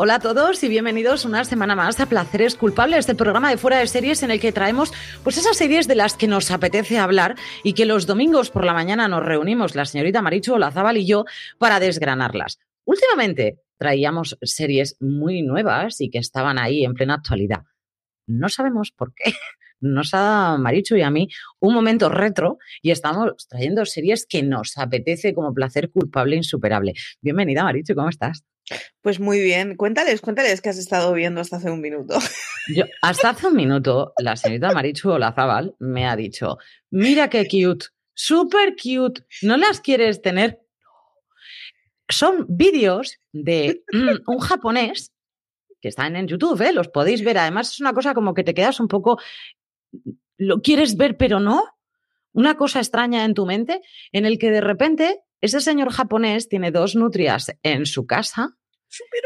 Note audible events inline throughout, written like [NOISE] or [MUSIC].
Hola a todos y bienvenidos una semana más a Placeres Culpables, el programa de fuera de series en el que traemos pues esas series de las que nos apetece hablar y que los domingos por la mañana nos reunimos la señorita Marichu Olazábal y yo para desgranarlas. Últimamente traíamos series muy nuevas y que estaban ahí en plena actualidad. No sabemos por qué. [LAUGHS] Nos ha Marichu y a mí un momento retro y estamos trayendo series que nos apetece como placer culpable insuperable. Bienvenida Marichu, ¿cómo estás? Pues muy bien. Cuéntales, cuéntales que has estado viendo hasta hace un minuto. [LAUGHS] Yo, hasta hace un minuto, la señorita Marichu Olazábal me ha dicho: Mira qué cute, súper cute, ¿no las quieres tener? Son vídeos de mm, un japonés que están en YouTube, ¿eh? los podéis ver. Además, es una cosa como que te quedas un poco. Lo quieres ver, pero no. Una cosa extraña en tu mente, en el que de repente ese señor japonés tiene dos nutrias en su casa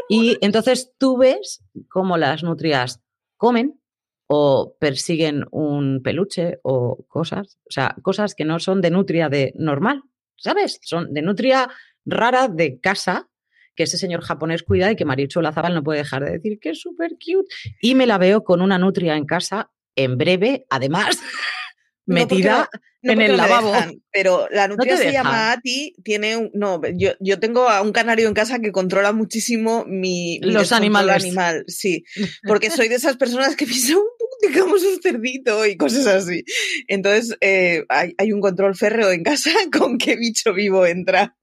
y entonces tú ves cómo las nutrias comen o persiguen un peluche o cosas, o sea, cosas que no son de nutria de normal, ¿sabes? Son de nutria rara de casa que ese señor japonés cuida y que Marichu Lazabal no puede dejar de decir que es súper cute. Y me la veo con una nutria en casa en breve, además, [LAUGHS] metida en el lavabo. pero la nutria se llama Ati, tiene un, no, yo, yo tengo a un canario en casa que controla muchísimo mi, los animales. animal, sí, [LAUGHS] porque soy de esas personas que [LAUGHS] piensan digamos un cerdito y cosas así. Entonces eh, hay, hay un control férreo en casa [LAUGHS] con qué bicho vivo entra.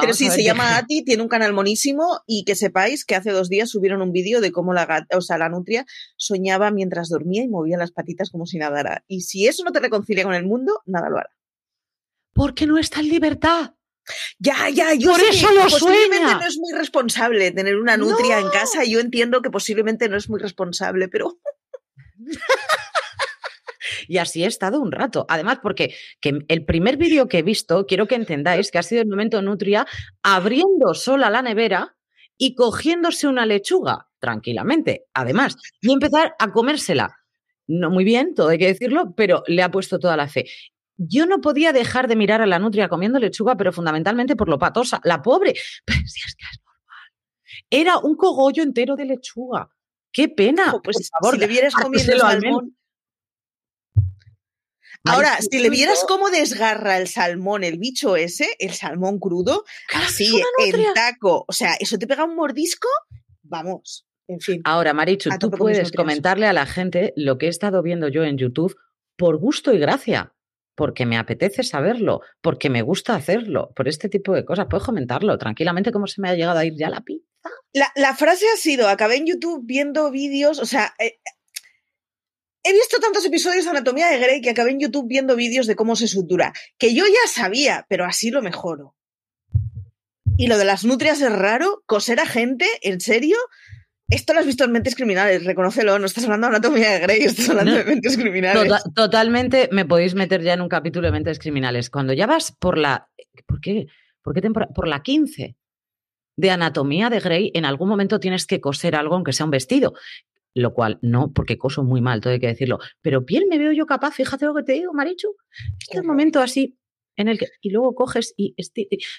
Pero sí, se llama Ati, tiene un canal monísimo y que sepáis que hace dos días subieron un vídeo de cómo la gata, o sea, la nutria soñaba mientras dormía y movía las patitas como si nadara. Y si eso no te reconcilia con el mundo, nada lo hará. Porque no está en libertad. Ya, ya, yo Por eso lo posiblemente no es muy responsable tener una nutria en casa. Yo entiendo que posiblemente no es muy responsable, pero [LAUGHS] y así he estado un rato. Además, porque que el primer vídeo que he visto, quiero que entendáis que ha sido el momento Nutria abriendo sola la nevera y cogiéndose una lechuga tranquilamente, además, y empezar a comérsela. No muy bien, todo hay que decirlo, pero le ha puesto toda la fe. Yo no podía dejar de mirar a la nutria comiendo lechuga, pero fundamentalmente por lo patosa. La pobre, [LAUGHS] pues si es que es normal. Era un cogollo entero de lechuga. Qué pena. pues por favor, si le vieras [LAUGHS] comiendo salmón, Ahora, si le vieras cómo desgarra el salmón, el bicho ese, el salmón crudo, así, en taco, o sea, eso te pega un mordisco, vamos, en fin. Ahora, Marichu, tú puedes comentarle a la gente lo que he estado viendo yo en YouTube por gusto y gracia, porque me apetece saberlo, porque me gusta hacerlo, por este tipo de cosas. Puedes comentarlo tranquilamente cómo se me ha llegado a ir ya la pizza. La, la frase ha sido, acabé en YouTube viendo vídeos, o sea, eh, He visto tantos episodios de Anatomía de Grey que acabé en YouTube viendo vídeos de cómo se sutura, que yo ya sabía, pero así lo mejoro. Y lo de las nutrias es raro, coser a gente, ¿en serio? Esto lo has visto en Mentes Criminales, reconócelo, no estás hablando de Anatomía de Grey, estás hablando de Mentes Criminales. Tota-, totalmente me podéis meter ya en un capítulo de Mentes Criminales. Cuando ya vas por la... ¿Por qué? ¿Por qué temporada? Por la 15 de Anatomía de Grey, en algún momento tienes que coser algo, aunque sea un vestido lo cual no, porque coso muy mal, todo hay que decirlo. Pero piel me veo yo capaz, fíjate lo que te digo, Marichu. Este momento así en el que y luego coges y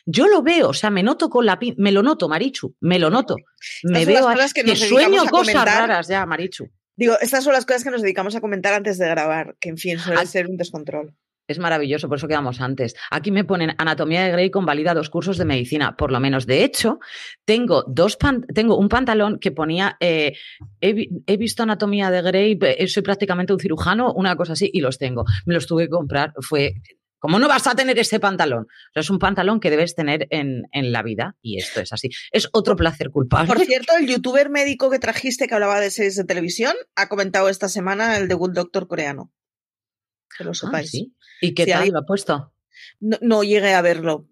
yo lo veo, o sea, me noto con la me lo noto, Marichu, me lo noto. Me veo que, que sueño cosas raras ya, Marichu. Digo, estas son las cosas que nos dedicamos a comentar antes de grabar, que en fin, suele ser un descontrol. Es maravilloso, por eso quedamos antes. Aquí me ponen Anatomía de Grey convalida dos cursos de medicina, por lo menos. De hecho, tengo, dos tengo un pantalón que ponía, eh, he, visto Anatomía de Grey, eh, soy prácticamente un cirujano, una cosa así, y los tengo. Me los tuve que comprar, fue... ¿Cómo no vas a tener ese pantalón? es un pantalón que debes tener en, en, la vida y esto es así. Es otro placer culpable. Por cierto, el youtuber médico que trajiste que hablaba de series de televisión ha comentado esta semana el de Good Doctor coreano. Que lo ah, sepáis. ¿Y qué tal lo ha puesto? No, llegué a verlo.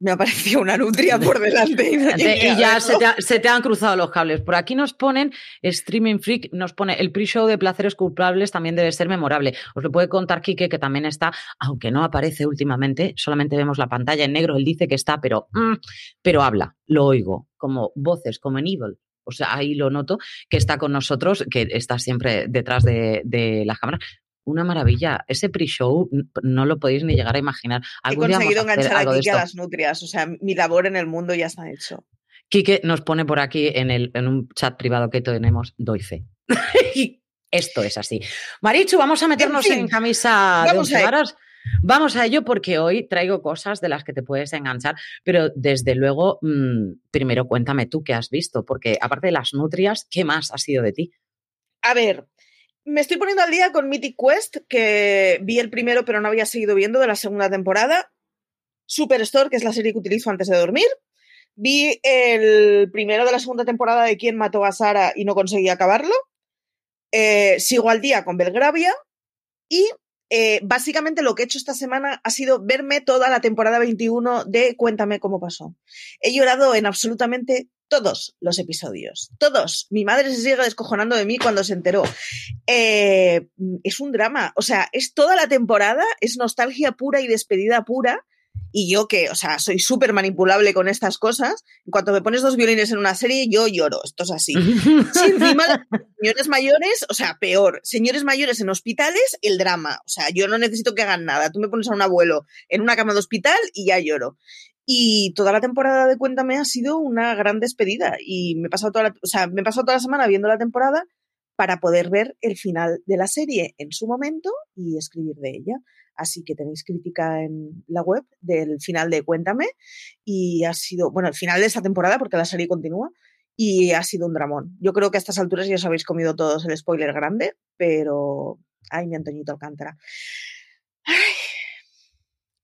me apareció una nutria [LAUGHS] por delante. Y, ya se te, han cruzado los cables. Por aquí nos ponen, Streaming Freak nos pone, el pre-show de Placeres Culpables también debe ser memorable. Os lo puede contar Quique, que también está, aunque no aparece últimamente, solamente vemos la pantalla en negro, él dice que está, pero, mm, pero habla, lo oigo, como voces, como en Evil. O sea, ahí lo noto, que está con nosotros, que está siempre detrás de, de las cámaras una maravilla. Ese pre-show no lo podéis ni llegar a imaginar. He conseguido enganchar a Kike a las nutrias, o sea, mi labor en el mundo ya está hecho. Quique nos pone por aquí en, el, en un chat privado que tenemos, doy fe. [LAUGHS] Esto es así. Marichu, vamos a meternos en, camisa de once Vamos a ello porque hoy traigo cosas de las que te puedes enganchar, pero desde luego, mm, primero cuéntame tú qué has visto, porque aparte de las nutrias, ¿qué más ha sido de ti? A ver, me estoy poniendo al día con Mythic Quest, que vi el primero pero no había seguido viendo de la segunda temporada. Superstore, que es la serie que utilizo antes de dormir. Vi el primero de la segunda temporada de Quién mató a Sara y no conseguí acabarlo. Eh, sigo al día con Belgravia. Y eh, básicamente lo que he hecho esta semana ha sido verme toda la temporada 21 de Cuéntame cómo pasó. He llorado en absolutamente todos los episodios. Todos. Mi madre se sigue descojonando de mí cuando se enteró. Eh, es un drama. O sea, es toda la temporada, es nostalgia pura y despedida pura. Y yo que, o sea, soy súper manipulable con estas cosas. En cuanto me pones dos violines en una serie, yo lloro. Esto es así. si encima, señores mayores, o sea, peor. Señores mayores en hospitales, el drama. O sea, yo no necesito que hagan nada. Tú me pones a un abuelo en una cama de hospital y ya lloro. Y toda la temporada de Cuéntame ha sido una gran despedida. Y me he pasado toda la, o sea, me he pasado toda la semana viendo la temporada para poder ver el final de la serie en su momento y escribir de ella. Así que tenéis crítica en la web del final de Cuéntame. Y ha sido, bueno, el final de esta temporada, porque la serie continúa. Y ha sido un dramón. Yo creo que a estas alturas ya os habéis comido todos el spoiler grande, pero. Ay, mi Antoñito Alcántara.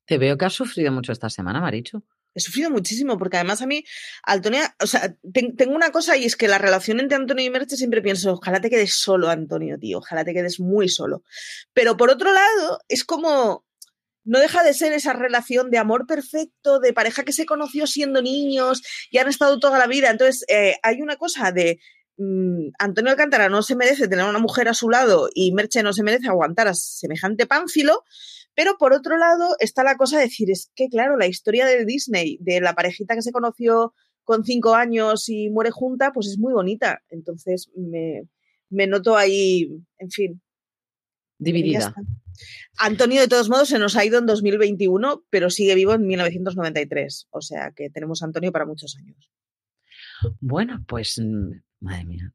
Te veo que has sufrido mucho esta semana, Marichu. He sufrido muchísimo, porque además a mí, Antonia, o sea, tengo una cosa y es que la relación entre Antonio y Merche siempre pienso, ojalá te quedes solo, Antonio, tío, ojalá te quedes muy solo. Pero por otro lado, es como, no deja de ser esa relación de amor perfecto, de pareja que se conoció siendo niños y han estado toda la vida. Entonces, eh, hay una cosa de, mm, Antonio Alcántara no se merece tener una mujer a su lado y Merche no se merece aguantar a semejante pánfilo, pero por otro lado está la cosa de decir, es que claro, la historia de Disney, de la parejita que se conoció con cinco años y muere junta, pues es muy bonita. Entonces me, noto ahí, en fin. Dividida. Antonio, de todos modos, se nos ha ido en 2021, pero sigue vivo en 1993. O sea que tenemos a Antonio para muchos años. Bueno, pues mm, Madre mía.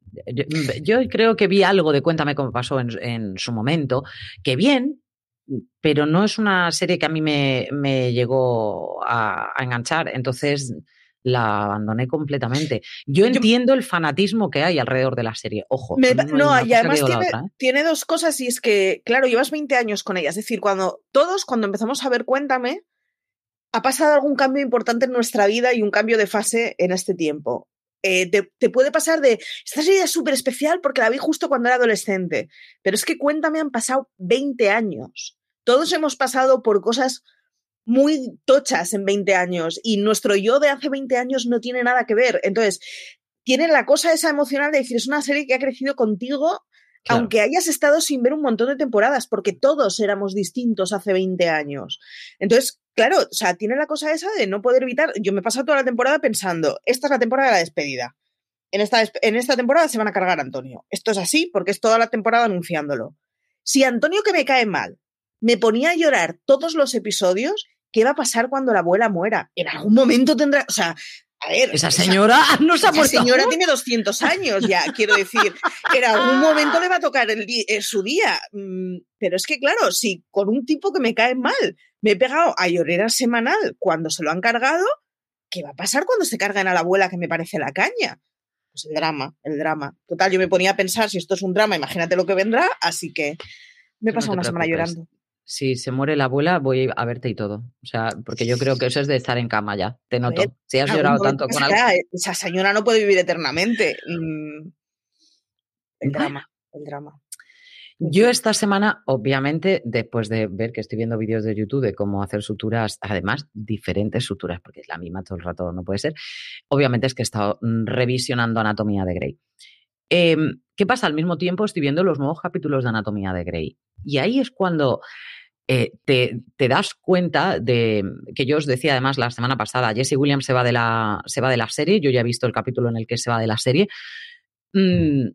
Yo, creo que vi algo de Cuéntame cómo pasó en, en, su momento, que bien, pero no es una serie que a mí me, llegó a, enganchar, entonces la abandoné completamente. Yo entiendo el fanatismo que hay alrededor de la serie, ojo. no, y además ¿eh? tiene, dos cosas y es que, claro, llevas 20 años con ella, es decir, cuando todos, cuando empezamos a ver Cuéntame, ha pasado algún cambio importante en nuestra vida y un cambio de fase en este tiempo. Eh, te, te, puede pasar de, esta serie es súper especial porque la vi justo cuando era adolescente, pero es que Cuéntame han pasado 20 años todos hemos pasado por cosas muy tochas en 20 años y nuestro yo de hace 20 años no tiene nada que ver. Entonces, tiene la cosa esa emocional de decir, es una serie que ha crecido contigo, aunque hayas estado sin ver un montón de temporadas, porque todos éramos distintos hace 20 años. Entonces, claro, o sea, tiene la cosa esa de no poder evitar. Yo me he pasado toda la temporada pensando, esta es la temporada de la despedida. En esta, en esta temporada se van a cargar a Antonio. Esto es así porque es toda la temporada anunciándolo. Si Antonio que me cae mal me ponía a llorar todos los episodios. ¿Qué va a pasar cuando la abuela muera? En algún momento tendrá, o sea, a ver, esa señora [LAUGHS] no se ha muerto. Esa señora tiene 200 años ya, quiero decir. En algún momento le va a tocar el eh, su día. Mm, pero es que, claro, si con un tipo que me cae mal me he pegado a llorera semanal cuando se lo han cargado, ¿qué va a pasar cuando se cargan a la abuela que me parece la caña? Pues el drama, el drama. Total, yo me ponía a pensar, si esto es un drama, imagínate lo que vendrá, así que me he pasado una semana llorando si se muere la abuela, voy a verte y todo. O sea, porque yo creo que eso es de estar en cama ya. Te noto. si has llorado tanto con algo. Esa señora no puede vivir eternamente. Mm, el drama, el drama. Yo esta semana, obviamente, después de ver que estoy viendo vídeos de YouTube de cómo hacer suturas, además diferentes suturas, porque es la misma todo el rato, no puede ser, obviamente es que he estado mm, revisionando Anatomía de Grey. Em, ¿Qué pasa? Al mismo tiempo estoy viendo los nuevos capítulos de Anatomía de Grey. Y ahí es cuando eh, te, das cuenta de que yo os decía además la semana pasada, Jesse Williams se va de la, se va de la serie, yo ya he visto el capítulo en el que se va de la serie. Mm,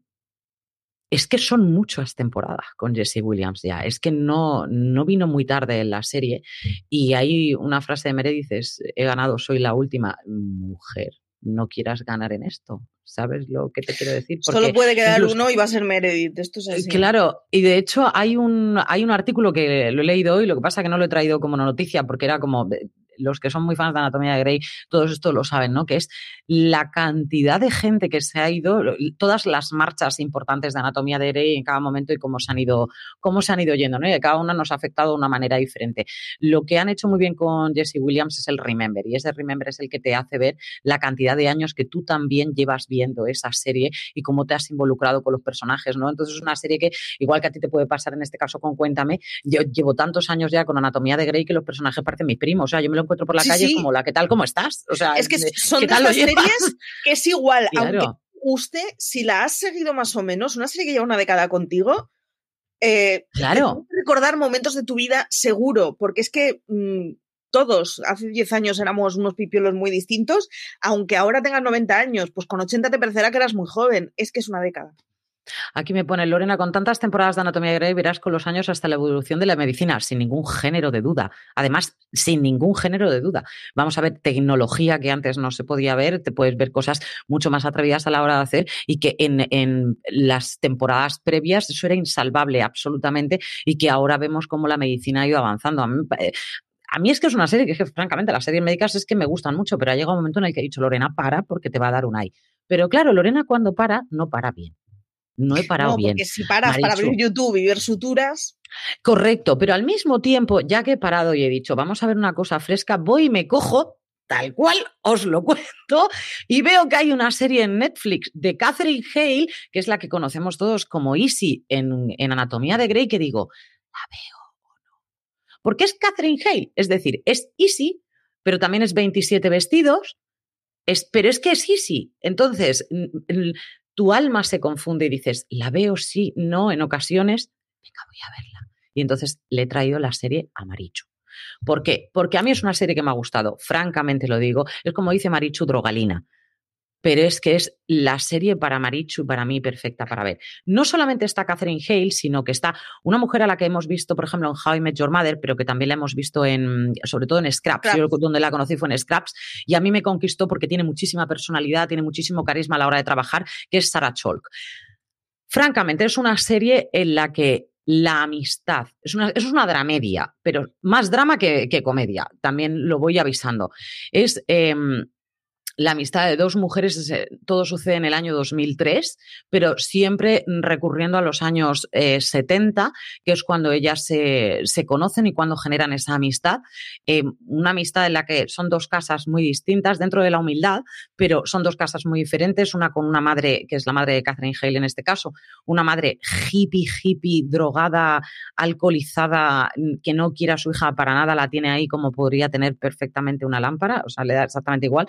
es que son muchas temporadas con Jesse Williams ya. Es que no, no vino muy tarde en la serie. Y hay una frase de Meredith, he ganado, soy la última mujer. No quieras ganar en esto. ¿Sabes lo que te quiero decir? Solo puede quedar uno y va a ser Meredith. Esto es así. Claro, y de hecho hay un, hay un artículo que lo he leído hoy, lo que pasa es que no lo he traído como noticia porque era como los que son muy fans de Anatomía de Grey, todos esto lo saben, ¿no? Que es la cantidad de gente que se ha ido, todas las marchas importantes de Anatomía de Grey en cada momento y cómo se han ido, cómo se han ido yendo, ¿no? Y cada una nos ha afectado de una manera diferente. Lo que han hecho muy bien con Jesse Williams es el Remember, y ese Remember es el que te hace ver la cantidad de años que tú también llevas viendo esa serie y cómo te has involucrado con los personajes, ¿no? Entonces es una serie que, igual que a ti te puede pasar en este caso con Cuéntame, yo llevo tantos años ya con Anatomía de Grey que los personajes parecen mis primos, o sea, yo me lo encuentro por la calle como la, ¿qué tal? ¿Cómo estás? O sea, es que son de series que es igual, [LAUGHS] aunque usted, si la has seguido más o menos, una serie que lleva una década contigo, eh, claro. recordar momentos de tu vida seguro, porque es que mm, todos hace 10 años éramos unos pipiolos muy distintos, aunque ahora tengas 90 años, pues con 80 te parecerá que eras muy joven, es que es una década. Aquí me pone Lorena, con tantas temporadas de Anatomía Grey verás con los años hasta la evolución de la medicina, sin ningún género de duda. Además, sin ningún género de duda. Vamos a ver tecnología que antes no se podía ver, te puedes ver cosas mucho más atrevidas a la hora de hacer y que en, las temporadas previas eso era insalvable absolutamente y que ahora vemos cómo la medicina ha ido avanzando. A mí, mí es que es una serie que, francamente, las series médicas es que me gustan mucho, pero ha llegado un momento en el que he dicho, Lorena, para porque te va a dar un ay. Pero claro, Lorena cuando para, no para bien. No he parado no, bien. Porque si paras para abrir YouTube y ver suturas. Correcto, pero al mismo tiempo, ya que he parado y he dicho, vamos a ver una cosa fresca, voy y me cojo tal cual os lo [LAUGHS] cuento, y veo que hay una serie en Netflix de Catherine Hale, que es la que conocemos todos como Easy en, en Anatomía de Grey, que digo, ¿la veo o no? Porque es Catherine Hale, es decir, es Easy, pero también es 27 vestidos, es, pero es que es Easy. Entonces, tu alma se confunde y dices, la veo sí, no, en ocasiones, venga, voy a verla. Y entonces le he traído la serie a Marichu. ¿Por qué? Porque a mí es una serie que me ha gustado, francamente lo digo, es como dice Marichu Drogalina pero es que es la serie para Marichu, para mí, perfecta para ver. No solamente está Catherine Hale, sino que está una mujer a la que hemos visto, por ejemplo, en How I Met Your Mother, pero que también la hemos visto en, sobre todo en Scraps. Yo donde la conocí fue en Scraps, y a mí me conquistó porque tiene muchísima personalidad, tiene muchísimo carisma a la hora de trabajar, que es Sarah Chalk. Francamente, es una serie en la que la amistad. Es una, es una dramedia, pero más drama que, comedia. También lo voy avisando. Es em, la amistad de dos mujeres, todo sucede en el año 2003, pero siempre recurriendo a los años 70, eh, que es cuando ellas se, conocen y cuando generan esa amistad. Eh, una amistad en la que son dos casas muy distintas dentro de la humildad, pero son dos casas muy diferentes, una con una madre, que es la madre de Catherine Hale en este caso, una madre hippie, hippie, drogada, alcoholizada, que no quiere a su hija para nada, la tiene ahí como podría tener perfectamente una lámpara, o sea, le da exactamente igual.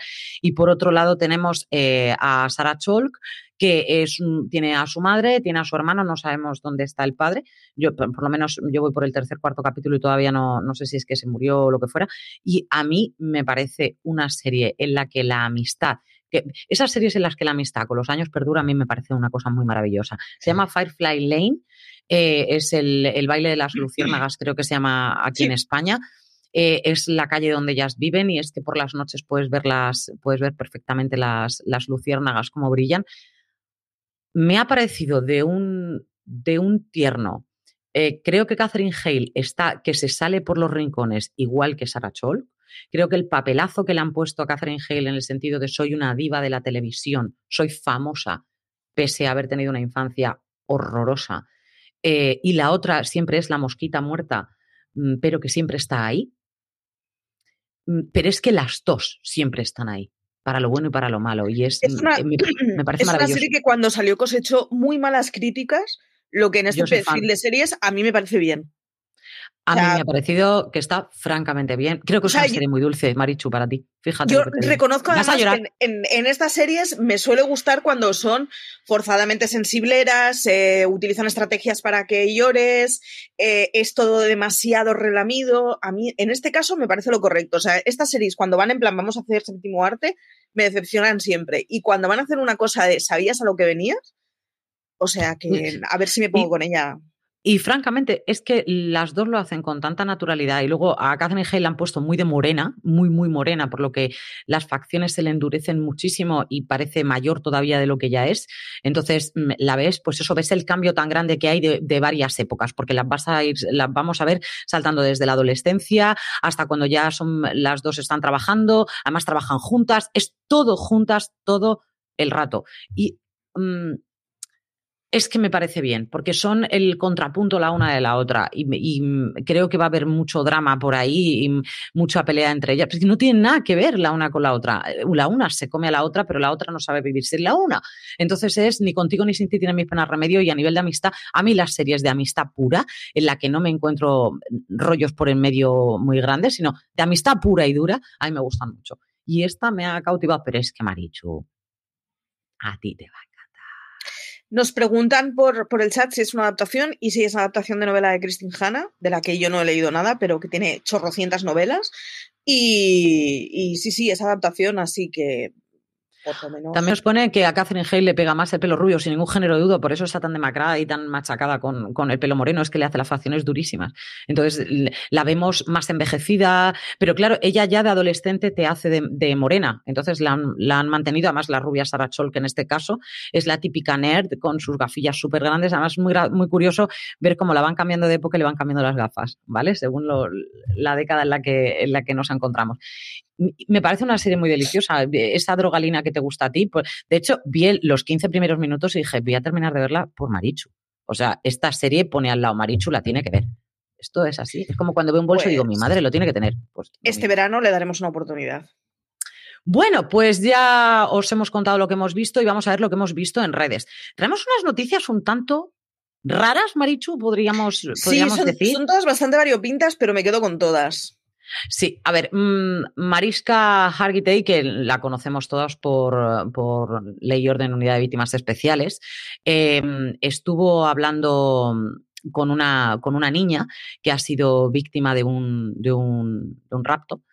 Por otro lado tenemos eh, a Sarah Cholk, que es, tiene a su madre, tiene a su hermano, no sabemos dónde está el padre. Yo, por, lo menos, yo voy por el tercer, cuarto capítulo y todavía no, no sé si es que se murió o lo que fuera. Y a mí me parece una serie en la que la amistad, que esas series en las que la amistad con los años perdura, a mí me parece una cosa muy maravillosa. Se llama Firefly Lane, eh, es el, el, baile de las [CLEARS THROAT] luciérnagas, creo que se llama aquí en España. Eh, es la calle donde ellas viven y es que por las noches puedes ver, puedes ver perfectamente las, luciérnagas como brillan. Me ha parecido de un, de un tierno. Eh, creo que Catherine Hale está, que se sale por los rincones igual que Sarah Chol. Creo que el papelazo que le han puesto a Catherine Hale en el sentido de soy una diva de la televisión, soy famosa, pese a haber tenido una infancia horrorosa. Eh, y la otra siempre es la mosquita muerta, mm, pero que siempre está ahí. Mm, pero es que las dos siempre están ahí, para lo bueno y para lo malo. Y es, mm, una, me, [CLEARS THROAT] parece es una serie que cuando salió cosechó muy malas críticas. lo que en este perfil de series a mí me parece bien. A mí me ha parecido que está francamente bien. Creo que es una serie muy dulce, Marichu, para ti. Fíjate. Yo reconozco además que en, estas series me suele gustar cuando son forzadamente sensibleras, eh, utilizan estrategias para que llores, eh, es todo demasiado relamido. A mí, en este caso, me parece lo correcto. O sea, estas series, cuando van en plan, vamos a hacer séptimo arte, me decepcionan siempre. Y cuando van a hacer una cosa de, ¿sabías a lo que venías? O sea, que a ver si me pongo con ella. Y francamente, es que las dos lo hacen con tanta naturalidad. Y luego a Catherine Hale la han puesto muy de morena, muy, muy morena, por lo que las facciones se le endurecen muchísimo y parece mayor todavía de lo que ya es. Entonces, mm, la ves, pues eso, ves el cambio tan grande que hay de, varias épocas, porque las vas a ir, las vamos a ver saltando desde la adolescencia hasta cuando ya son las dos están trabajando, además trabajan juntas, es todo juntas, todo el rato. Y mm, es que me parece bien, porque son el contrapunto la una de la otra y, creo que va a haber mucho drama por ahí y mucha pelea entre ellas, porque no tienen nada que ver la una con la otra. La una se come a la otra, pero la otra no sabe vivir sin la una. Entonces es ni contigo ni sin ti tiene mis penas remedio y a nivel de amistad, a mí las series de amistad pura, en la que no me encuentro rollos por en medio muy grandes, sino de amistad pura y dura, a mí me gustan mucho. Y esta me ha cautivado, pero es que Marichu, a ti te va nos preguntan por, por el chat si es una adaptación y si es una adaptación de novela de Christine Hanna, de la que yo no he leído nada, pero que tiene chorrocientas novelas. Y, y sí, sí, es adaptación, así que también os pone que a Catherine Hale le pega más el pelo rubio, sin ningún género de duda, por eso está tan demacrada y tan machacada con, con, el pelo moreno, es que le hace las facciones durísimas. Entonces la vemos más envejecida, pero claro, ella ya de adolescente te hace de, morena, entonces la han, mantenido, además la rubia Sarah Chol, que en este caso es la típica nerd con sus gafillas súper grandes, además es muy, muy curioso ver cómo la van cambiando de época y le van cambiando las gafas, ¿vale? Según la década en la, que, en la que nos encontramos me parece una serie muy deliciosa. Esa drogalina que te gusta a ti. Pues, de hecho, vi los 15 primeros minutos y dije, voy a terminar de verla por Marichu. O sea, esta serie pone al lado Marichu, la tiene que ver. Esto es así. Es como cuando veo un bolso y digo, mi madre lo tiene que tener. Pues, este verano le daremos una oportunidad. Bueno, pues ya os hemos contado lo que hemos visto y vamos a ver lo que hemos visto en redes. Traemos unas noticias un tanto raras, Marichu, podríamos, podríamos sí, son, decir. Son todas bastante variopintas, pero me quedo con todas. Sí, a ver, mm, Mariska Hargitay, que la conocemos todos por, por Ley y Orden Unidad de Víctimas Especiales, em, estuvo hablando con una, con una niña que ha sido víctima de un, de un, de un rapto.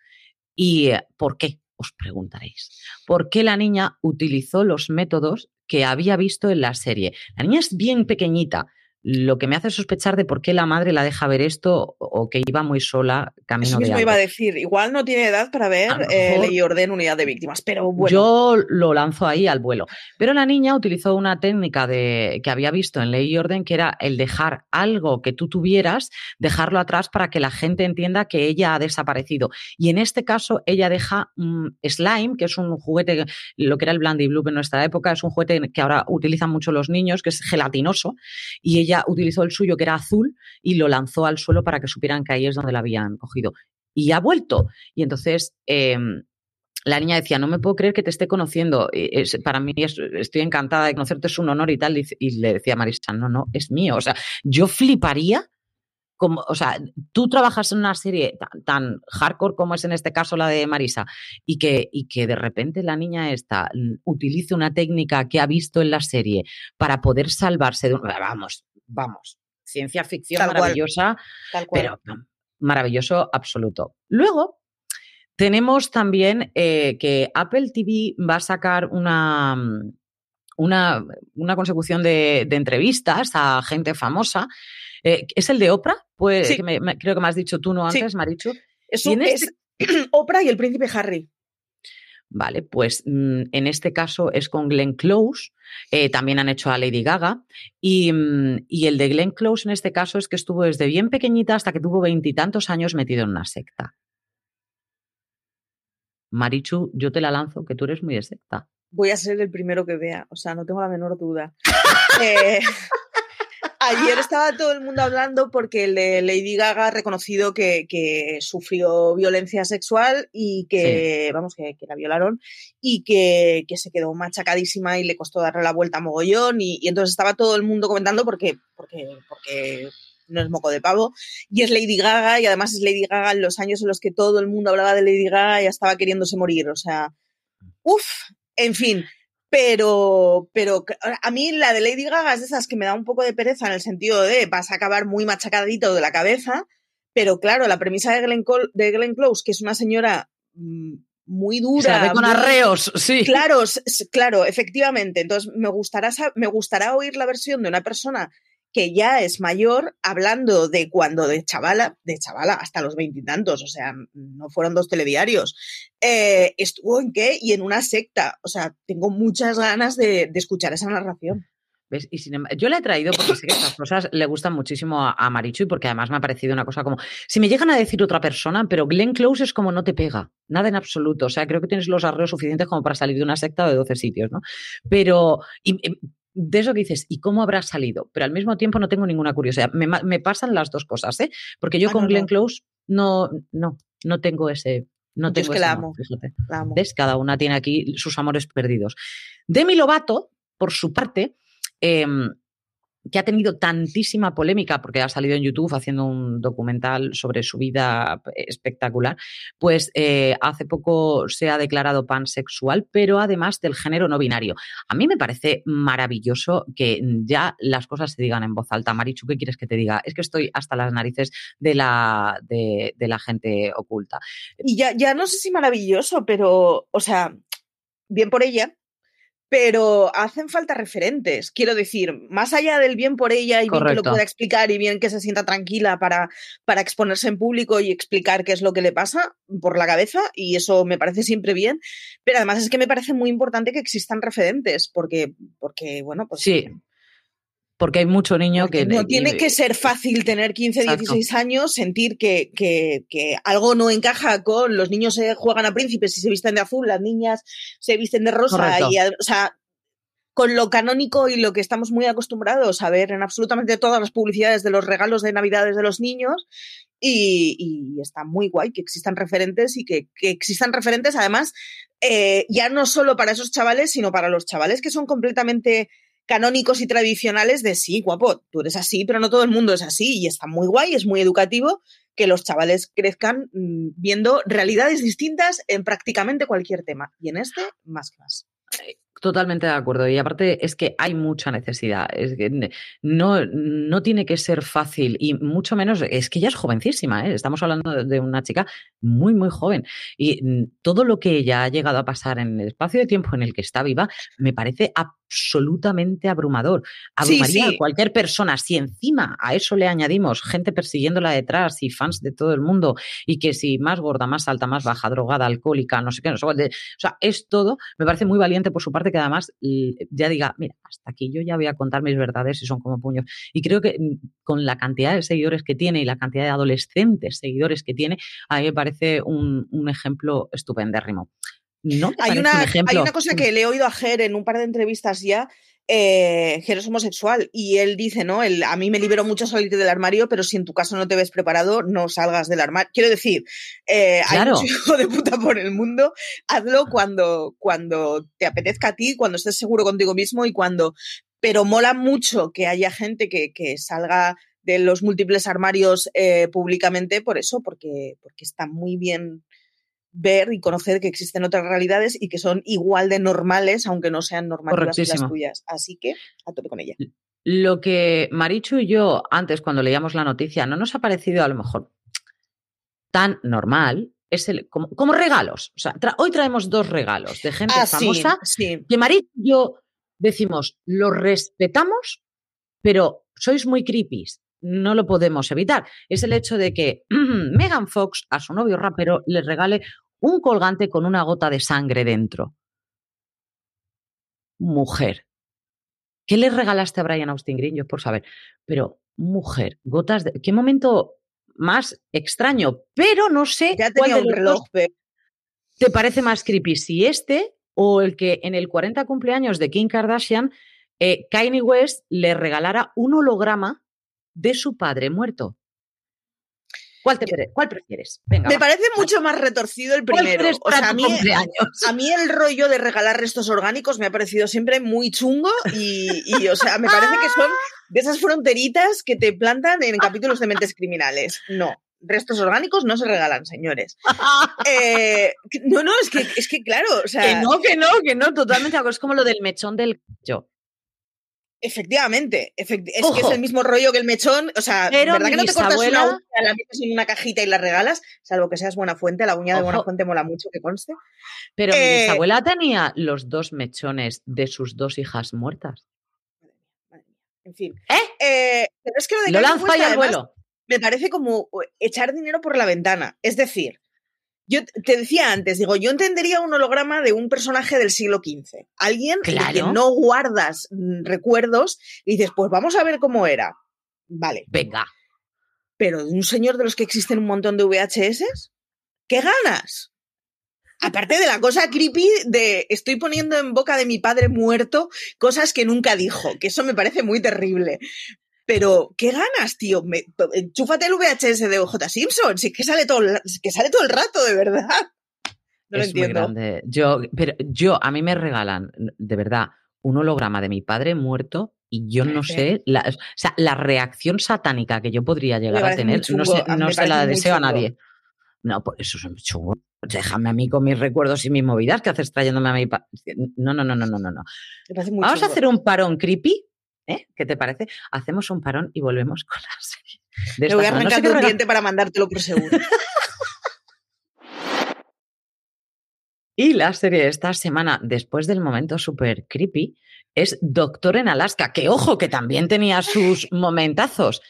¿Y por qué? Os preguntaréis. ¿Por qué la niña utilizó los métodos que había visto en la serie? La niña es bien pequeñita, lo que me hace sospechar de por qué la madre la deja ver esto o que iba muy sola camino Eso mismo iba a decir, igual no tiene edad para ver eh, Ley y Orden Unidad de Víctimas, pero bueno. Yo lo lanzo ahí al vuelo. Pero la niña utilizó una técnica de, que había visto en Ley y Orden, que era el dejar algo que tú tuvieras, dejarlo atrás para que la gente entienda que ella ha desaparecido. Y en este caso, ella deja slime, que es un juguete, lo que era el Blandy Blue en nuestra época, es un juguete que ahora utilizan mucho los niños, que es gelatinoso, y ella utilizó el suyo que era azul y lo lanzó al suelo para que supieran que ahí es donde la habían cogido. Y ha vuelto. Y entonces em, la niña decía, no me puedo creer que te esté conociendo. para mí estoy encantada de conocerte, es un honor y tal. Y, le decía a Marisa, no, no, es mío. O sea, yo fliparía. Como, o sea, tú trabajas en una serie tan, hardcore como es en este caso la de Marisa y que, y que de repente la niña esta utilice una técnica que ha visto en la serie para poder salvarse de un... Vamos, vamos, ciencia ficción maravillosa, pero maravilloso absoluto. Luego, tenemos también eh, que Apple TV va a sacar una, una, una consecución de, entrevistas a gente famosa. Eh, ¿Es el de Oprah? Pues, creo que me has dicho tú, ¿no? Antes, Marichu. Es, es [CLEARS THROAT] Oprah y el príncipe Harry. Vale, pues mm, en este caso es con Glenn Close, eh, también han hecho a Lady Gaga, mm, y, el de Glenn Close en este caso es que estuvo desde bien pequeñita hasta que tuvo veintitantos años metido en una secta. Marichu, yo te la lanzo, que tú eres muy de secta. Voy a ser el primero que vea, o sea, no tengo la menor duda. [LAUGHS] Eh, Ayer estaba todo el mundo hablando porque el de Lady Gaga ha reconocido que, que sufrió violencia sexual y que, vamos, que, que, la violaron y que, que, se quedó machacadísima y le costó darle la vuelta a mogollón y, y, entonces estaba todo el mundo comentando porque, porque, porque no es moco de pavo y es Lady Gaga y además es Lady Gaga en los años en los que todo el mundo hablaba de Lady Gaga y ya estaba queriéndose morir, o sea, uff, en fin, pero, pero a mí la de Lady Gaga es de esas que me da un poco de pereza en el sentido de vas a acabar muy machacadito de la cabeza, pero claro, la premisa de Glenn, de Glenn Close, que es una señora mm, muy dura. con arreos, sí. Claro, claro, efectivamente. Entonces, me gustará, me gustará oír la versión de una persona que ya es mayor, hablando de cuando de chavala, de chavala hasta los veintitantos, o sea, no fueron dos telediarios, eh, estuvo en qué y en una secta. O sea, tengo muchas ganas de, escuchar esa narración. ¿Ves? Y sin yo la he traído porque sé que estas cosas le gustan muchísimo a, Marichu y porque además me ha parecido una cosa como, si me llegan a decir otra persona, pero Glenn Close es como no te pega, nada en absoluto. O sea, creo que tienes los arreos suficientes como para salir de una secta de 12 sitios, ¿no? Pero, de eso que dices, ¿y cómo habrá salido? Pero al mismo tiempo no tengo ninguna curiosidad. Me, pasan las dos cosas, ¿eh? Porque yo ah, con Glenn Close no, no, no tengo ese. No tengo es que la amo, fíjate. ¿Ves? Cada una tiene aquí sus amores perdidos. Demi Lovato, por su parte, em, que ha tenido tantísima polémica porque ha salido en YouTube haciendo un documental sobre su vida espectacular, pues eh, hace poco se ha declarado pansexual, pero además del género no binario. A mí me parece maravilloso que ya las cosas se digan en voz alta. Marichu, ¿qué quieres que te diga? Es que estoy hasta las narices de la, de, de la gente oculta. Y ya, ya no sé si maravilloso, pero, o sea, bien por ella, pero hacen falta referentes. Quiero decir, más allá del bien por ella y bien que lo pueda explicar y bien que se sienta tranquila para, para exponerse en público y explicar qué es lo que le pasa por la cabeza, y eso me parece siempre bien, pero además es que me parece muy importante que existan referentes, porque, porque bueno, pues... Sí porque hay mucho niño que... No tiene que ser fácil tener 15, 16 años, sentir que, que, que, algo no encaja con los niños se juegan a príncipes y se visten de azul, las niñas se visten de rosa, y, o sea, con lo canónico y lo que estamos muy acostumbrados a ver en absolutamente todas las publicidades de los regalos de Navidades de los niños. Y, y está muy guay que existan referentes y que, que existan referentes, además, eh, ya no solo para esos chavales, sino para los chavales que son completamente canónicos y tradicionales de sí, guapo, tú eres así, pero no todo el mundo es así y está muy guay, es muy educativo que los chavales crezcan mm, viendo realidades distintas en prácticamente cualquier tema y en este más que más. Totalmente de acuerdo. Y aparte es que hay mucha necesidad. Es que no, no tiene que ser fácil y mucho menos, es que ella es jovencísima. ¿eh? Estamos hablando de una chica muy, muy joven. Y mm, todo lo que ella ha llegado a pasar en el espacio de tiempo en el que está viva me parece absolutamente abrumador. Abrumaría a cualquier persona. Si encima a eso le añadimos gente persiguiéndola detrás y fans de todo el mundo y que si más gorda, más alta, más baja, drogada, alcohólica, no sé qué, no sé O sea, es todo. Me parece muy valiente por su parte que además ya diga, mira, hasta aquí yo ya voy a contar mis verdades y son como puños. Y creo que mm, con la cantidad de seguidores que tiene y la cantidad de adolescentes seguidores que tiene, a mí me parece un, un ejemplo estupendérrimo. No, hay, una, hay una cosa que le he oído a Ger en un par de entrevistas ya, eh, es homosexual y él dice, ¿no? El, a mí me libero mucho salir del armario, pero si en tu caso no te ves preparado, no salgas del armario. Quiero decir, eh, hay mucho hijo [LAUGHS] de puta por el mundo, hazlo cuando, cuando te apetezca a ti, cuando estés seguro contigo mismo y cuando... Pero mola mucho que haya gente que, que salga de los múltiples armarios eh, públicamente por eso, porque, porque está muy bien ver y conocer que existen otras realidades y que son igual de normales, aunque no sean normales que las tuyas. Así que a tope con ella. Lo que Marichu y yo antes, cuando leíamos la noticia, no nos ha parecido a lo mejor tan normal, es el, como, regalos. O sea, hoy traemos dos regalos de gente ah, famosa que Marichu y yo decimos, lo respetamos, pero sois muy creepy no lo podemos evitar. Es el hecho de que [CLEARS THROAT] Megan Fox a su novio rapero le regale un colgante con una gota de sangre dentro. Mujer. ¿Qué le regalaste a Brian Austin Green? Yo por saber. Pero, mujer, gotas de. ¿Qué momento más extraño? Pero no sé ya cuál de reloj, te parece más creepy. Si este o el que en el 40 cumpleaños de Kim Kardashian eh, Kanye West le regalara un holograma de su padre muerto. ¿Cuál, te, cuál prefieres? Venga, me parece mucho más retorcido el primero. O sea, a, mí, a, mí, el rollo de regalar restos orgánicos me ha parecido siempre muy chungo y, o sea, me parece que son [LAUGHS] de esas fronteritas que te plantan en capítulos de mentes [LAUGHS] criminales. No. Restos orgánicos no se regalan, señores. [LAUGHS] Eh, no, no, es que, es que claro, o sea. Que no, que no, que no, totalmente. Es como lo del mechón del yo. Efectivamente, es que es el mismo rollo que el mechón. O sea, ¿verdad que no te cortas una uña, la metes en una cajita y la regalas? Salvo que seas buena fuente, la uña de buena fuente mola mucho que conste. Pero mi eh, bisabuela tenía los dos mechones de sus dos hijas muertas. En fin. ¿Eh? eh pero es que lo de lanza y al vuelo. Me parece como echar dinero por la ventana. Es decir, yo te decía antes, digo, yo entendería un holograma de un personaje del siglo XV. Alguien que no guardas mm, recuerdos y dices, pues vamos a ver cómo era. Vale. Venga. Pero de un señor de los que existen un montón de VHS, ¿qué ganas? Aparte de la cosa creepy de estoy poniendo en boca de mi padre muerto cosas que nunca dijo, que eso me parece muy terrible. Pero, ¿qué ganas, tío? Me, enchúfate el VHS de OJ Simpson, sí que sale todo, que sale todo el rato, de verdad. [LAUGHS] No lo entiendo. Yo, pero yo, a mí me regalan, de verdad, un holograma de mi padre muerto y yo no sé, la, o sea, la reacción satánica que yo podría llegar a tener, no, sé, no se la deseo a nadie. No, por eso es un chungo. Déjame a mí con mis recuerdos y mis movidas que haces trayéndome a mi... No, no, no, no, no, no. Vamos a hacer un parón creepy ¿Eh? ¿Qué te parece? Hacemos un parón y volvemos [LAUGHS] con la serie. Me voy a arrancar un diente para mandártelo por seguro. [LAUGHS] y la serie de esta semana, después del momento súper creepy, es Doctor en Alaska, que ojo, que también tenía sus momentazos.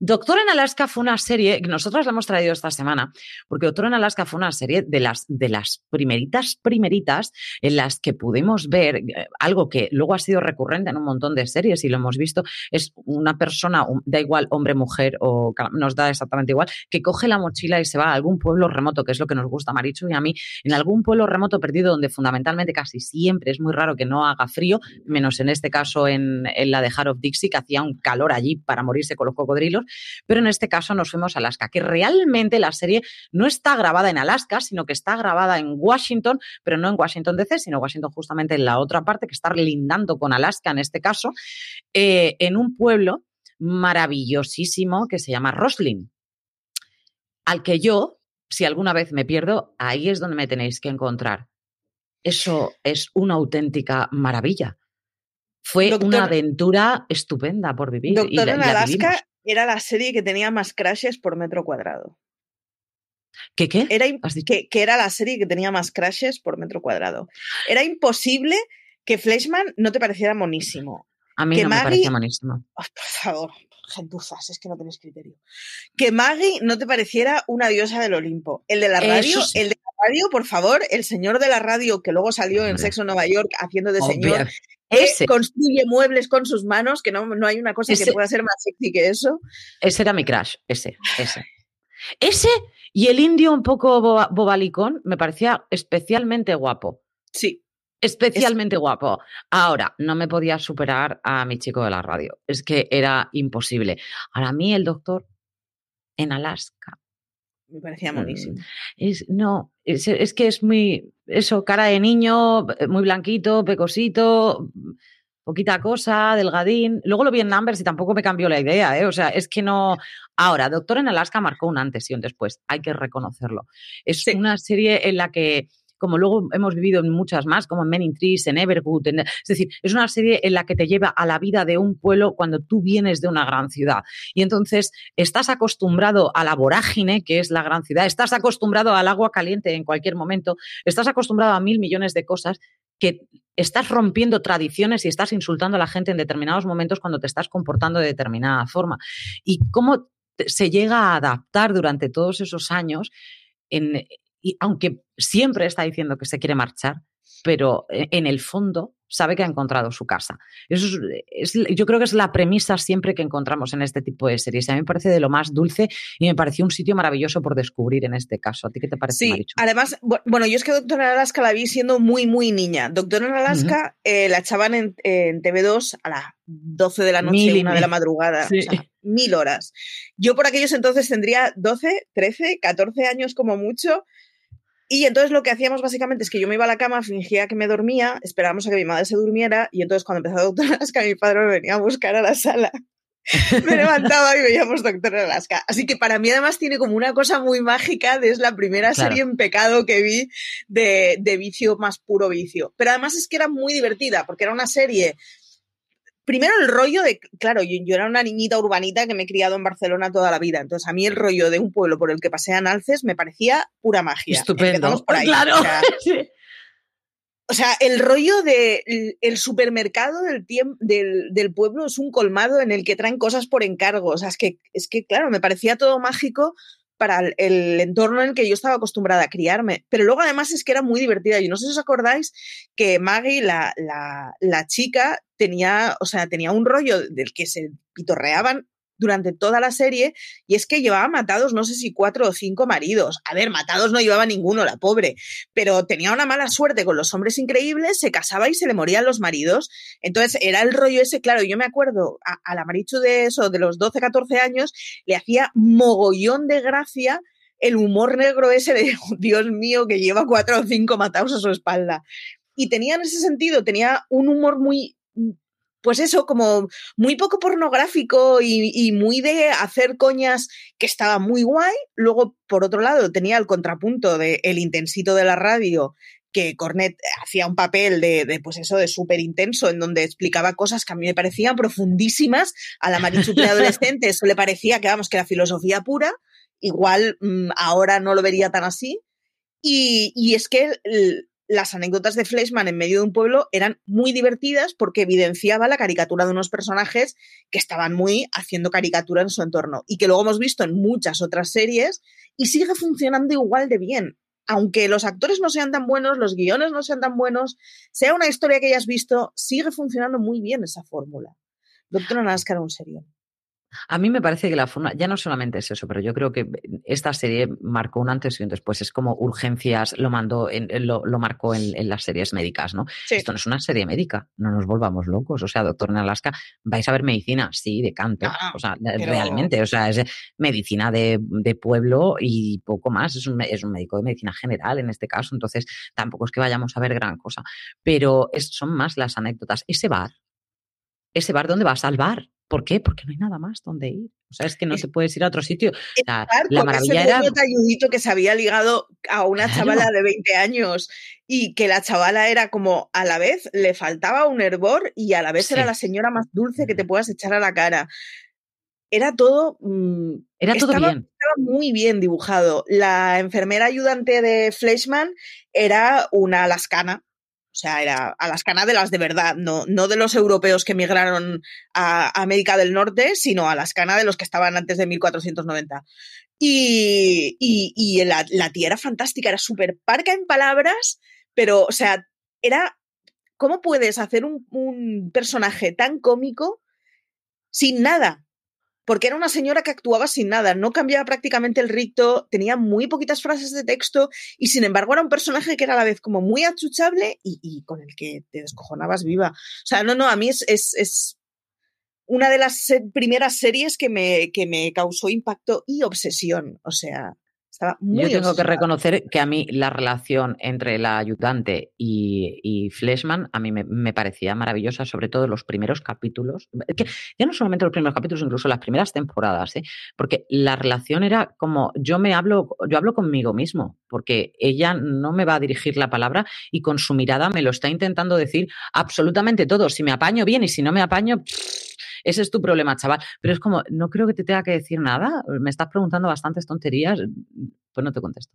Doctor en Alaska fue una serie que nosotros la hemos traído esta semana, porque Doctor en Alaska fue una serie de las, de las primeritas, primeritas en las que pudimos ver eh, algo que luego ha sido recurrente en un montón de series y lo hemos visto, es una persona, da igual hombre, mujer o nos da exactamente igual, que coge la mochila y se va a algún pueblo remoto, que es lo que nos gusta a Marichu y a mí, en algún pueblo remoto perdido donde fundamentalmente casi siempre es muy raro que no haga frío, menos en este caso en, en la de of Dixie, que hacía un calor allí para morirse con los cocodrilos pero en este caso nos fuimos a Alaska, que realmente la serie no está grabada en Alaska, sino que está grabada en Washington, pero no en Washington DC, sino Washington justamente en la otra parte, que está lindando con Alaska en este caso, eh, en un pueblo maravillosísimo que se llama Roslin, al que yo, si alguna vez me pierdo, ahí es donde me tenéis que encontrar. Eso es una auténtica maravilla. Fue una aventura estupenda por vivir. Doctor en Alaska era la serie que tenía más crashes por metro cuadrado. ¿Qué qué? Era que, que, era la serie que tenía más crashes por metro cuadrado. Era imposible que Fleshman no te pareciera monísimo. A mí no me parecía monísimo. por favor, gentuzas, es que no tenéis criterio. Que Maggie no te pareciera una diosa del Olimpo. El de la radio, el de la radio, por favor, el señor de la radio que luego salió en Sexo Nueva York haciendo de señor, ese. construye muebles con sus manos, que no, no hay una cosa que pueda ser más sexy que eso. Ese era mi crash, ese, ese. Ese y el indio un poco bobalicón me parecía especialmente guapo. Sí. Especialmente guapo. Ahora, no me podía superar a mi chico de la radio. Es que era imposible. Ahora, a mí el doctor en Alaska. Me parecía buenísimo. Mm, es, no, es, que es muy, eso, cara de niño, muy blanquito, pecosito, poquita cosa, delgadín. Luego lo vi en Numbers y tampoco me cambió la idea, ¿eh? O sea, es que no. Ahora, Doctor en Alaska marcó un antes y un después, hay que reconocerlo. Es una serie en la que como luego hemos vivido en muchas más, como en Men in Trees, en Everwood. es decir, es una serie en la que te lleva a la vida de un pueblo cuando tú vienes de una gran ciudad. Y entonces estás acostumbrado a la vorágine, que es la gran ciudad, estás acostumbrado al agua caliente en cualquier momento, estás acostumbrado a mil millones de cosas que estás rompiendo tradiciones y estás insultando a la gente en determinados momentos cuando te estás comportando de determinada forma. Y cómo se llega a adaptar durante todos esos años en, y aunque siempre está diciendo que se quiere marchar, pero e, en el fondo sabe que ha encontrado su casa. Eso es, yo creo que es la premisa siempre que encontramos en este tipo de series. A mí me parece de lo más dulce y me pareció un sitio maravilloso por descubrir en este caso. ¿A ti qué te parece, Sí, además, bueno, yo es que Doctor en Alaska la vi siendo muy, muy niña. Doctor en Alaska eh, la echaban en, TV2 a las 12 de la noche, una de la madrugada. mil horas. Yo por aquellos entonces tendría 12, 13, 14 años como mucho y entonces lo que hacíamos básicamente es que yo me iba a la cama, fingía que me dormía, esperábamos a que mi madre se durmiera y entonces cuando empezaba Doctor Alaska mi padre me venía a buscar a la sala. [LAUGHS] me levantaba y veíamos Doctor Alaska. Así que para mí además tiene como una cosa muy mágica de es la primera serie en pecado que vi de, de vicio más puro vicio. Pero además es que era muy divertida porque era una serie primero el rollo de, claro, yo, era una niñita urbanita que me he criado en Barcelona toda la vida, entonces a mí el rollo de un pueblo por el que pasean alces me parecía pura magia. Estupendo. Por ahí, claro. O sea, [LAUGHS] el rollo del el supermercado del, del, del, pueblo es un colmado en el que traen cosas por encargo. O sea, es que, es que, claro, me parecía todo mágico para el, entorno en el que yo estaba acostumbrada a criarme. Pero luego además es que era muy divertida. Y no sé si os acordáis que Maggie, la, la, la chica, tenía, o sea, tenía un rollo del que se pitorreaban durante toda la serie y es que llevaba matados no sé si cuatro o cinco maridos. A ver, matados no llevaba ninguno, la pobre, pero tenía una mala suerte con los hombres increíbles, se casaba y se le morían los maridos. Entonces era el rollo ese, claro, yo me acuerdo a, la Marichu de eso, de los 12, 14 años, le hacía mogollón de gracia el humor negro ese de, Dios mío, que lleva cuatro o cinco matados a su espalda. Y tenía en ese sentido, tenía un humor muy pues eso, como muy poco pornográfico y, muy de hacer coñas que estaba muy guay. Luego, por otro lado, tenía el contrapunto de el intensito de la radio, que Cornet hacía un papel de, pues eso, de súper intenso, en donde explicaba cosas que a mí me parecían profundísimas. A la Marichuple [LAUGHS] adolescente eso le parecía que, vamos, que era filosofía pura. Igual mm, ahora no lo vería tan así. Y, y es que las anécdotas de Fleischmann en medio de un pueblo eran muy divertidas porque evidenciaba la caricatura de unos personajes que estaban muy haciendo caricatura en su entorno y que luego hemos visto en muchas otras series y sigue funcionando igual de bien. Aunque los actores no sean tan buenos, los guiones no sean tan buenos, sea una historia que hayas visto, sigue funcionando muy bien esa fórmula. Doctora Naskar, un serio. A mí me parece que la forma, ya no solamente es eso, pero yo creo que esta serie marcó un antes y un después. Es como urgencias lo mandó, en, lo, marcó en, las series médicas, ¿no? Esto no es una serie médica, no nos volvamos locos. O sea, doctor en Alaska, vais a ver medicina, sí, de canto. o sea, realmente, o sea, es medicina de, pueblo y poco más. Es un, es un, médico de medicina general en este caso, entonces tampoco es que vayamos a ver gran cosa. Pero son más las anécdotas. Ese bar, ese bar, ¿dónde vas? Al bar ¿Por qué? Porque no hay nada más donde ir. O sea, es que no te puedes ir a otro sitio. La, la maravilla ese era. talludito que se había ligado a una chavala de 20 años y que la chavala era como a la vez le faltaba un hervor y a la vez era la señora más dulce que te puedas echar a la cara. Era todo. Mm, era todo bien. Estaba muy bien dibujado. La enfermera ayudante de Fleischmann era una lascana o sea, era a las canadelas de verdad, no, no de los europeos que emigraron a América del Norte, sino a las de los que estaban antes de 1490. Y, y, y la, la, tía era fantástica, era súper parca en palabras, pero, o sea, era. ¿Cómo puedes hacer un personaje tan cómico sin nada? Porque era una señora que actuaba sin nada, no cambiaba prácticamente el rito, tenía muy poquitas frases de texto y sin embargo era un personaje que era a la vez como muy achuchable y, con el que te descojonabas viva. O sea, no, no, a mí es, es, es una de las primeras series que me, que me causó impacto y obsesión. O sea, yo tengo que reconocer que a mí la relación entre la ayudante y, y Fleshman a mí me, parecía maravillosa, sobre todo los primeros capítulos. Que ya no solamente los primeros capítulos, incluso las primeras temporadas, ¿eh? porque la relación era como yo me hablo, yo hablo conmigo mismo, porque ella no me va a dirigir la palabra y con su mirada me lo está intentando decir absolutamente todo. Si me apaño bien y si no me apaño. Ese es tu problema, chaval. Pero es como, no creo que te tenga que decir nada. Me estás preguntando bastantes tonterías, pues no te contesto.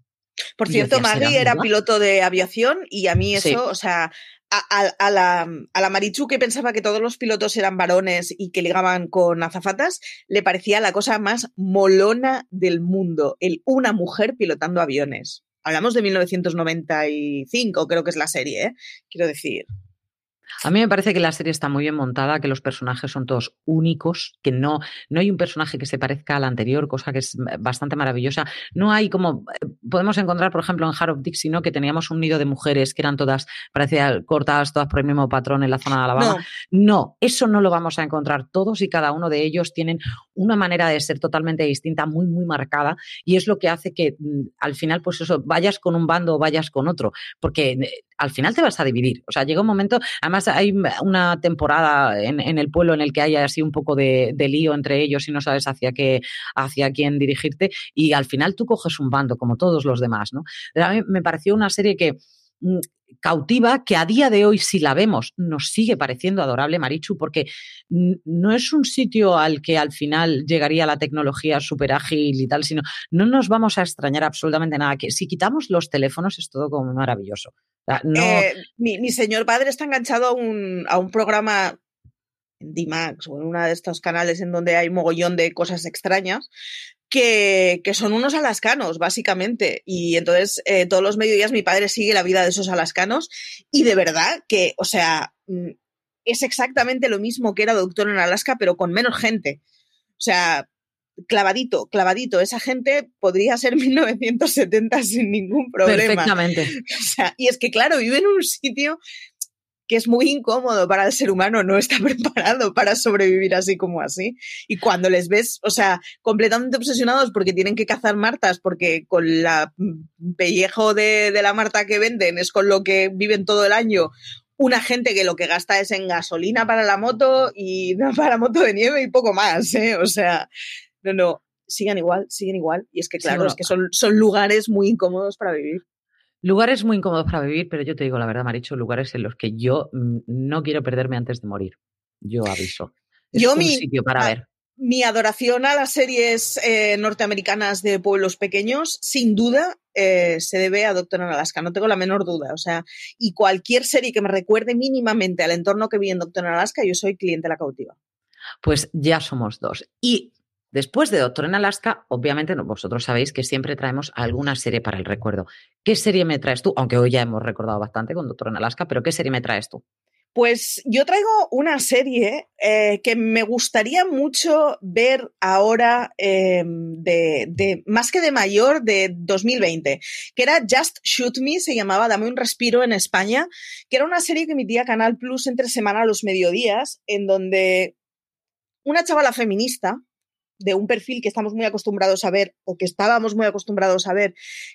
Por cierto, Maggie era piloto de aviación y a mí eso, o sea, a, la, a la Marichu que pensaba que todos los pilotos eran varones y que ligaban con azafatas, le parecía la cosa más molona del mundo, el una mujer pilotando aviones. Hablamos de 1995, creo que es la serie, ¿eh? quiero decir. A mí me parece que la serie está muy bien montada, que los personajes son todos únicos, que no, no hay un personaje que se parezca al anterior, cosa que es bastante maravillosa. No hay como, eh, podemos encontrar, por ejemplo, en of Dixie, ¿no? que teníamos un nido de mujeres que eran todas, parecía cortadas todas por el mismo patrón en la zona de Alabama. No. eso no lo vamos a encontrar. Todos y cada uno de ellos tienen una manera de ser totalmente distinta, muy, muy marcada, y es lo que hace que mm, al final, pues eso, vayas con un bando o vayas con otro, porque eh, al final te vas a dividir. O sea, llega un momento, además hay una temporada en, el pueblo en el que hay así un poco de, lío entre ellos y no sabes hacia qué, hacia quién dirigirte, y al final tú coges un bando, como todos los demás, ¿no? A mí me pareció una serie que mm, cautiva que a día de hoy, si la vemos, nos sigue pareciendo adorable Marichu, porque no es un sitio al que al final llegaría la tecnología súper ágil y tal, sino no nos vamos a extrañar absolutamente nada. Que si quitamos los teléfonos es todo como maravilloso. Eh, mi, señor padre está enganchado a un, a un programa en D-Max o en uno de estos canales en donde hay mogollón de cosas extrañas, que, que, son unos alascanos, básicamente. Y entonces, eh, todos los mediodías mi padre sigue la vida de esos alascanos y de verdad que, o sea, mm, es exactamente lo mismo que era Doctor en Alaska, pero con menos gente. O sea, clavadito, clavadito. Esa gente podría ser [LAUGHS] 1970 sin ningún problema. Perfectamente. [LAUGHS] O sea, y es que, claro, vive en un sitio que es muy incómodo para el ser humano, no está [LAUGHS] preparado para sobrevivir así como así. Y cuando les ves, o sea, completamente obsesionados porque tienen que cazar martas, porque con la pellejo de, de la marta que venden es con lo que viven todo el año, una gente que lo que gasta es en gasolina para la moto y [LAUGHS] para la moto de nieve y poco más, ¿eh? O sea, no, no, sigan igual, siguen igual. Y es que, claro, es que son, son lugares muy incómodos para vivir. Lugares muy incómodos para vivir, pero yo te digo la verdad, Maricho, lugares en los que yo mm, no quiero perderme antes de morir. Yo aviso. Es yo un mi, sitio para ver. Mi adoración a las series eh, norteamericanas de pueblos pequeños, sin duda, eh, se debe a Doctor en Alaska, no tengo la menor duda. O sea, y cualquier serie que me recuerde mínimamente al entorno que vi en Doctor en Alaska, yo soy cliente la cautiva. Pues ya somos dos. Y Después de Doctor en Alaska, obviamente vosotros sabéis que siempre traemos alguna serie para el recuerdo. ¿Qué serie me traes tú? Aunque hoy ya hemos recordado bastante con Doctor en Alaska, pero ¿qué serie me traes tú? Pues yo traigo una serie eh, que me gustaría mucho ver ahora em, de, más que de mayor de 2020, que era Just Shoot Me, se llamaba Dame un respiro en España, que era una serie que emitía Canal Plus entre semana a los mediodías, en donde una chavala feminista, de un perfil que estamos muy acostumbrados a ver o que estábamos muy acostumbrados a ver,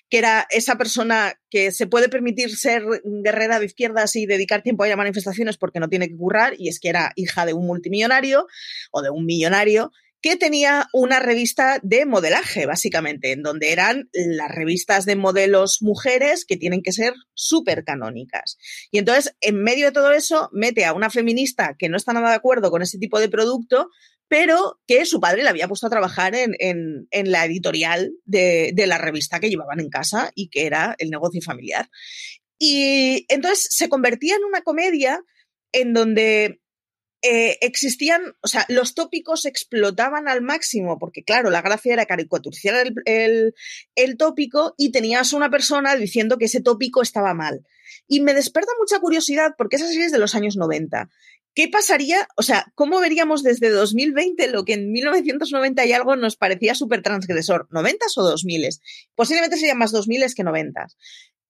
que era esa persona que se puede permitir ser guerrera de izquierdas y dedicar tiempo a ir a manifestaciones porque no tiene que currar, y es que era hija de un multimillonario o de un millonario que tenía una revista de modelaje, básicamente, en donde eran las revistas de modelos mujeres que tienen que ser súper canónicas. Y entonces, en medio de todo eso, mete a una feminista que no está nada de acuerdo con ese tipo de producto, pero que su padre le había puesto a trabajar en, en, la editorial de, de, la revista que llevaban en casa y que era el negocio familiar. Y entonces se convertía en una comedia en donde eh, existían, o sea, los tópicos explotaban al máximo, porque claro, la gracia era caricaturizar el, el, el tópico y tenías una persona diciendo que ese tópico estaba mal. Y me desperta mucha curiosidad porque esa serie es de los años 90. ¿Qué pasaría? O sea, ¿cómo veríamos desde 2020 lo que en 1990 y algo nos parecía súper transgresor? ¿90 o 2000? Posiblemente serían más 2000 que 90.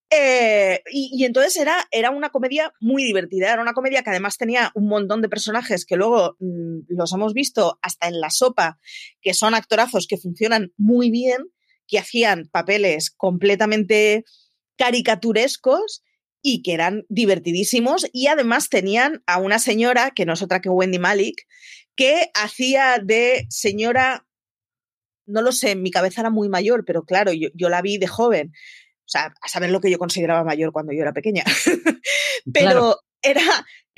Eh, y, entonces era, era una comedia muy divertida, era una comedia que además tenía un montón de personajes que luego mm, los hemos visto hasta en la sopa, que son actorazos que funcionan muy bien, que hacían papeles completamente caricaturescos y que eran divertidísimos y además tenían a una señora, que no es otra que Wendy Malik, que hacía de señora, no lo sé, mi cabeza era muy mayor, pero claro, yo, yo la vi de joven. O sea, a saber lo que yo consideraba mayor cuando yo era pequeña. [LAUGHS] pero era,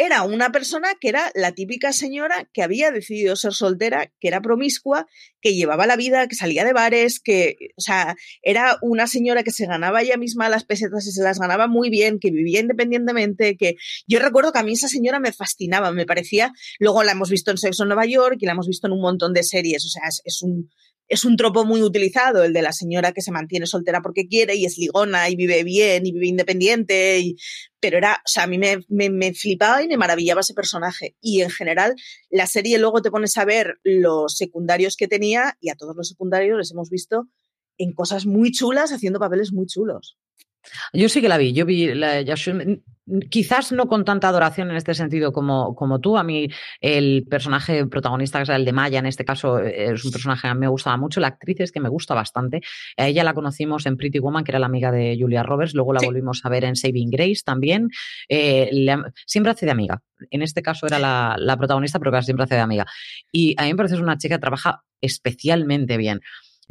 era una persona que era la típica señora que había decidido ser soltera, que era promiscua, que llevaba la vida, que salía de bares, que, o sea, era una señora que se ganaba ella misma las pesetas y se las ganaba muy bien, que vivía independientemente, que yo recuerdo que a mí esa señora me fascinaba, me parecía, luego la hemos visto en Sexo en Nueva York y la hemos visto en un montón de series, o sea, es, un, es un tropo muy utilizado, el de la señora que se mantiene soltera porque quiere y es ligona y vive bien y vive independiente. Pero era, o sea, a mí me, me, flipaba y me maravillaba ese personaje. Y en general, la serie luego te pones a ver los secundarios que tenía y a todos los secundarios les hemos visto en cosas muy chulas, haciendo papeles muy chulos. Yo sí que la vi, yo vi la quizás no con tanta adoración en este sentido como, como tú. A mí el personaje protagonista, que es el de Maya, en este caso, es un personaje que a mí me gustaba mucho. La actriz es que me gusta bastante. A ella la conocimos en Pretty Woman, que era la amiga de Julia Roberts. Luego la volvimos a ver en Saving Grace también. Eh, siempre hace de amiga. En este caso era la, la protagonista, pero siempre hace de amiga. Y a mí me parece que es una chica que trabaja especialmente bien.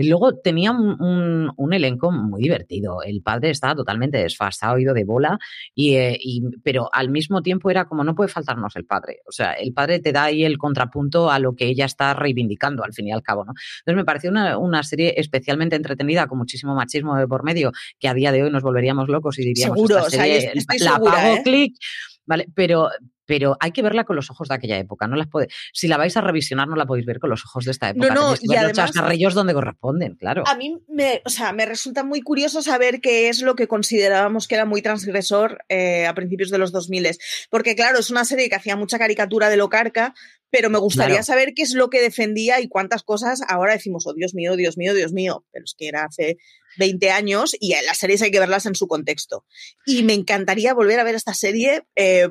Y luego tenía un, elenco muy divertido. El padre estaba totalmente desfasado, ido de bola, eh, y, pero al mismo tiempo era como no puede faltarnos el padre. O sea, el padre te da ahí el contrapunto a lo que ella está reivindicando al fin y al cabo, ¿no? Entonces me pareció una, serie especialmente entretenida, con muchísimo machismo de por medio, que a día de hoy nos volveríamos locos y diríamos, Seguro, serie, la pago, ¿eh? clic, ¿vale? Pero, pero hay que verla con los ojos de aquella época. No las puede, si la vais a revisionar, no la podéis ver con los ojos de esta época. No, no, y además, los donde corresponden, claro. A mí me, o sea, me resulta muy curioso saber qué es lo que considerábamos que era muy transgresor eh, a principios de los 2000. Porque, claro, es una serie que hacía mucha caricatura de lo carca, pero me gustaría saber qué es lo que defendía y cuántas cosas ahora decimos, oh Dios mío, Dios mío, Dios mío, pero es que era hace 20 años y las series hay que verlas en su contexto. Y me encantaría volver a ver esta serie eh,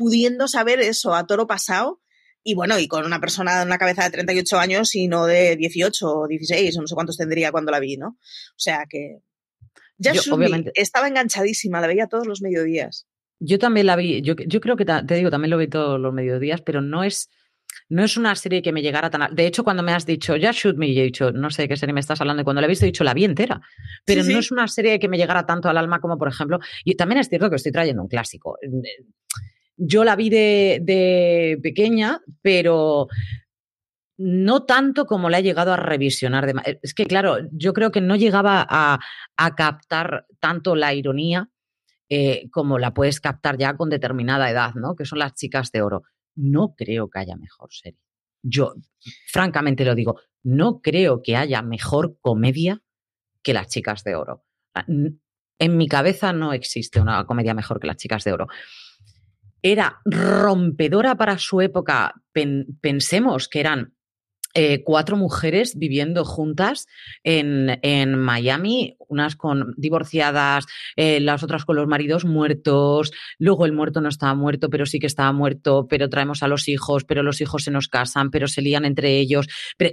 pudiendo saber eso a toro pasado y bueno, y con una persona de una cabeza de 38 años y no de 18 o 16 o no sé cuántos tendría cuando la vi, ¿no? O sea que... Ya obviamente... estaba enganchadísima, la veía todos los mediodías. Yo también la vi, yo, yo creo que te digo, también lo vi todos los mediodías, pero no es, no es una serie que me llegara tan... De hecho, cuando me has dicho, ya shoot me, he dicho, no sé de qué serie me estás hablando, y cuando la he visto he dicho, la vi entera. Pero no es una serie que me llegara tanto al alma como, por ejemplo, y también es cierto que estoy trayendo un clásico. Yo la vi de, pequeña, pero no tanto como la he llegado a revisionar. es que, claro, yo creo que no llegaba a, captar tanto la ironía eh, como la puedes captar ya con determinada edad, ¿no? Que son las chicas de oro. No creo que haya mejor serie. Yo, francamente lo digo, no creo que haya mejor comedia que las chicas de oro. En mi cabeza no existe una comedia mejor que las chicas de oro era rompedora para su época. pensemos que eran eh, cuatro mujeres viviendo juntas en, en, Miami, unas con divorciadas, eh, las otras con los maridos muertos, luego el muerto no estaba muerto, pero sí que estaba muerto, pero traemos a los hijos, pero los hijos se nos casan, pero se lían entre ellos,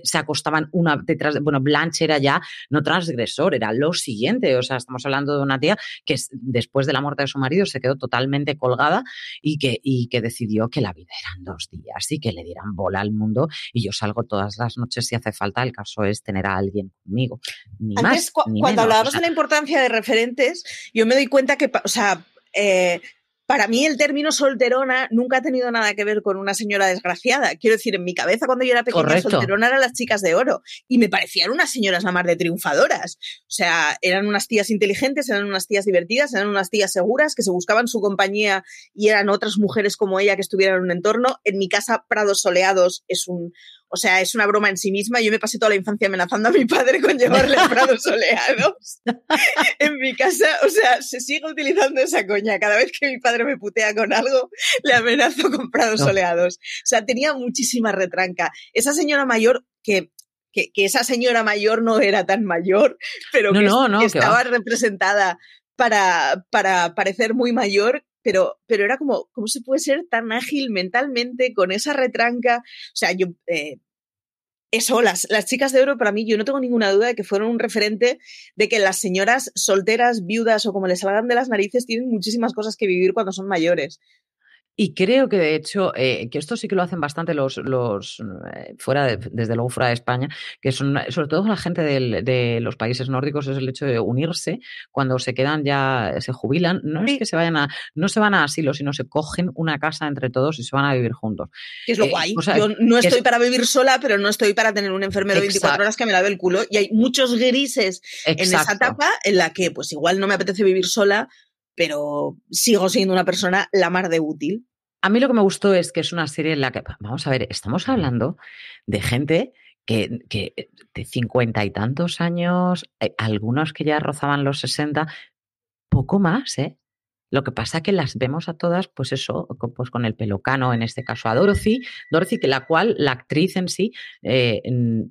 se acostaban una detrás de, bueno, Blanche era ya no transgresor, era lo siguiente, o sea, estamos hablando de una tía que después de la muerte de su marido se quedó totalmente colgada y que, y que decidió que la vida eran dos días y que le dieran bola al mundo y yo salgo todas las noches si hace falta. El caso es tener a alguien conmigo. Ni más, cuando hablábamos de la importancia de referentes, yo me doy cuenta que, o sea, eh, para mí el término solterona nunca ha tenido nada que ver con una señora desgraciada. Quiero decir, en mi cabeza cuando yo era pequeña, solterona eran las chicas de oro y me parecían unas señoras la mar de triunfadoras. O sea, eran unas tías inteligentes, eran unas tías divertidas, eran unas tías seguras que se buscaban su compañía y eran otras mujeres como ella que estuvieran en un entorno. En mi casa, Prados Soleados es un, o sea, es una broma en sí misma. Yo me pasé toda la infancia amenazando a mi padre con llevarle a [LAUGHS] prados soleados [LAUGHS] en mi casa. O sea, se sigue utilizando esa coña. Cada vez que mi padre me putea con algo, le amenazo con prados soleados. O sea, tenía muchísima retranca. Esa señora mayor que que, esa señora mayor no era tan mayor, pero que, estaba representada para, para parecer muy mayor, pero, pero era como, ¿cómo se puede ser tan ágil mentalmente con esa retranca? O sea, yo, eh, eso, las, las chicas de oro para mí, yo no tengo ninguna duda de que fueron un referente de que las señoras solteras, viudas o como les salgan de las narices tienen muchísimas cosas que vivir cuando son mayores. Y creo que de hecho, eh, que esto sí que lo hacen bastante los, los eh, fuera desde luego fuera de España, que son sobre todo la gente de los países nórdicos, es el hecho de unirse cuando se quedan ya, se jubilan, no es que se vayan a, no se van a asilo, sino se cogen una casa entre todos y se van a vivir juntos. Que es lo eh, guay. Yo no estoy para vivir sola, pero no estoy para tener un enfermero de 24 horas que me lave el culo. Y hay muchos grises en esa etapa en la que pues igual no me apetece vivir sola, pero sigo siendo una persona la mar de útil. A mí lo que me gustó es que es una serie en la que, vamos a ver, estamos hablando de gente que, que de cincuenta y tantos años, eh, algunos que ya rozaban los 60, poco más, ¿eh? Lo que pasa que las vemos a todas, pues eso, pues con el pelocano, en este caso a Dorothy, Dorothy, que la cual la actriz en sí eh,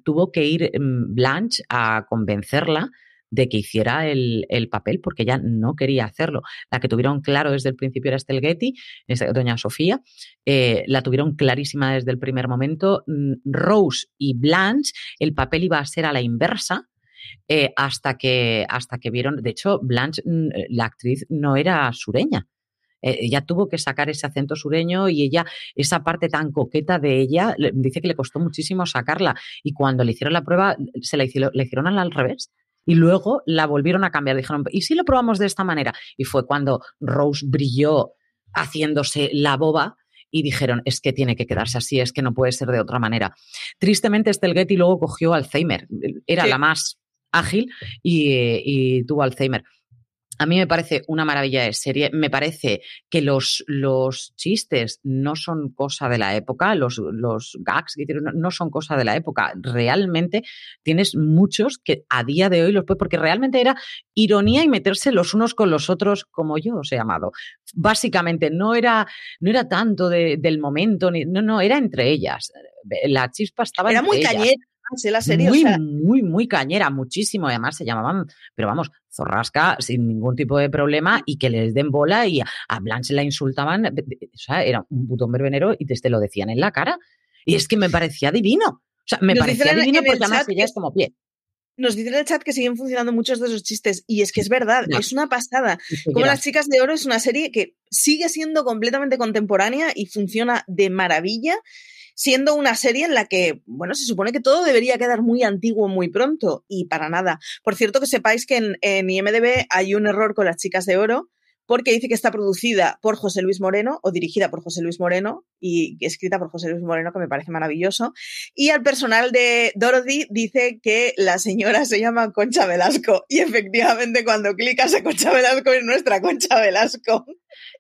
tuvo que ir mm, Blanche a convencerla de que hiciera el, papel porque ella no quería hacerlo. La que tuvieron claro desde el principio era Estelle Getty, doña Sofía, eh, la tuvieron clarísima desde el primer momento. Mm, Rose y Blanche, el papel iba a ser a la inversa, eh, hasta, que, hasta que vieron, de hecho, Blanche, mm, eh, la actriz, no era sureña. Ella tuvo que sacar ese acento sureño y ella, esa parte tan coqueta de ella, dice que le costó muchísimo sacarla. Y cuando le hicieron la prueba, se la hicieron, le hicieron al revés. Y luego la volvieron a cambiar. Dijeron, ¿y si lo probamos de esta manera? Y fue cuando Rose brilló haciéndose la boba y dijeron, es que tiene que quedarse así, es que no puede ser de otra manera. Tristemente, Getty luego cogió Alzheimer. Era la más ágil y, tuvo Alzheimer. A mí me parece una maravilla de serie. Me parece que los, los chistes no son cosa de la época, los, los gags no son cosa de la época. Realmente tienes muchos que a día de hoy los puedes, porque realmente era ironía y meterse los unos con los otros, como yo os he amado. Básicamente, no era, no era tanto del momento, ni, no, no, era entre ellas. La chispa estaba era muy ellas la serie. Muy, muy, muy cañera, muchísimo. Además, se llamaban, pero vamos, zorrasca sin ningún tipo de problema y que les den bola y a Blanche la insultaban. O sea, era un botón verbenero y te, lo decían en la cara. Y es que me parecía divino. O sea, me parecía divino porque además ella es como pie. Nos dicen en el chat que siguen funcionando muchos de esos chistes y es que es verdad, es una pasada. Como Las Chicas de Oro es una serie que sigue siendo completamente contemporánea y funciona de maravilla siendo una serie en la que, bueno, se supone que todo debería quedar muy antiguo muy pronto y para nada. Por cierto, que sepáis que en, IMDB hay un error con las chicas de oro porque dice que está producida por José Luis Moreno o dirigida por José Luis Moreno y escrita por José Luis Moreno, que me parece maravilloso. Y al personal de Dorothy dice que la señora se llama Concha Velasco y efectivamente cuando clicas a Concha Velasco es nuestra Concha Velasco.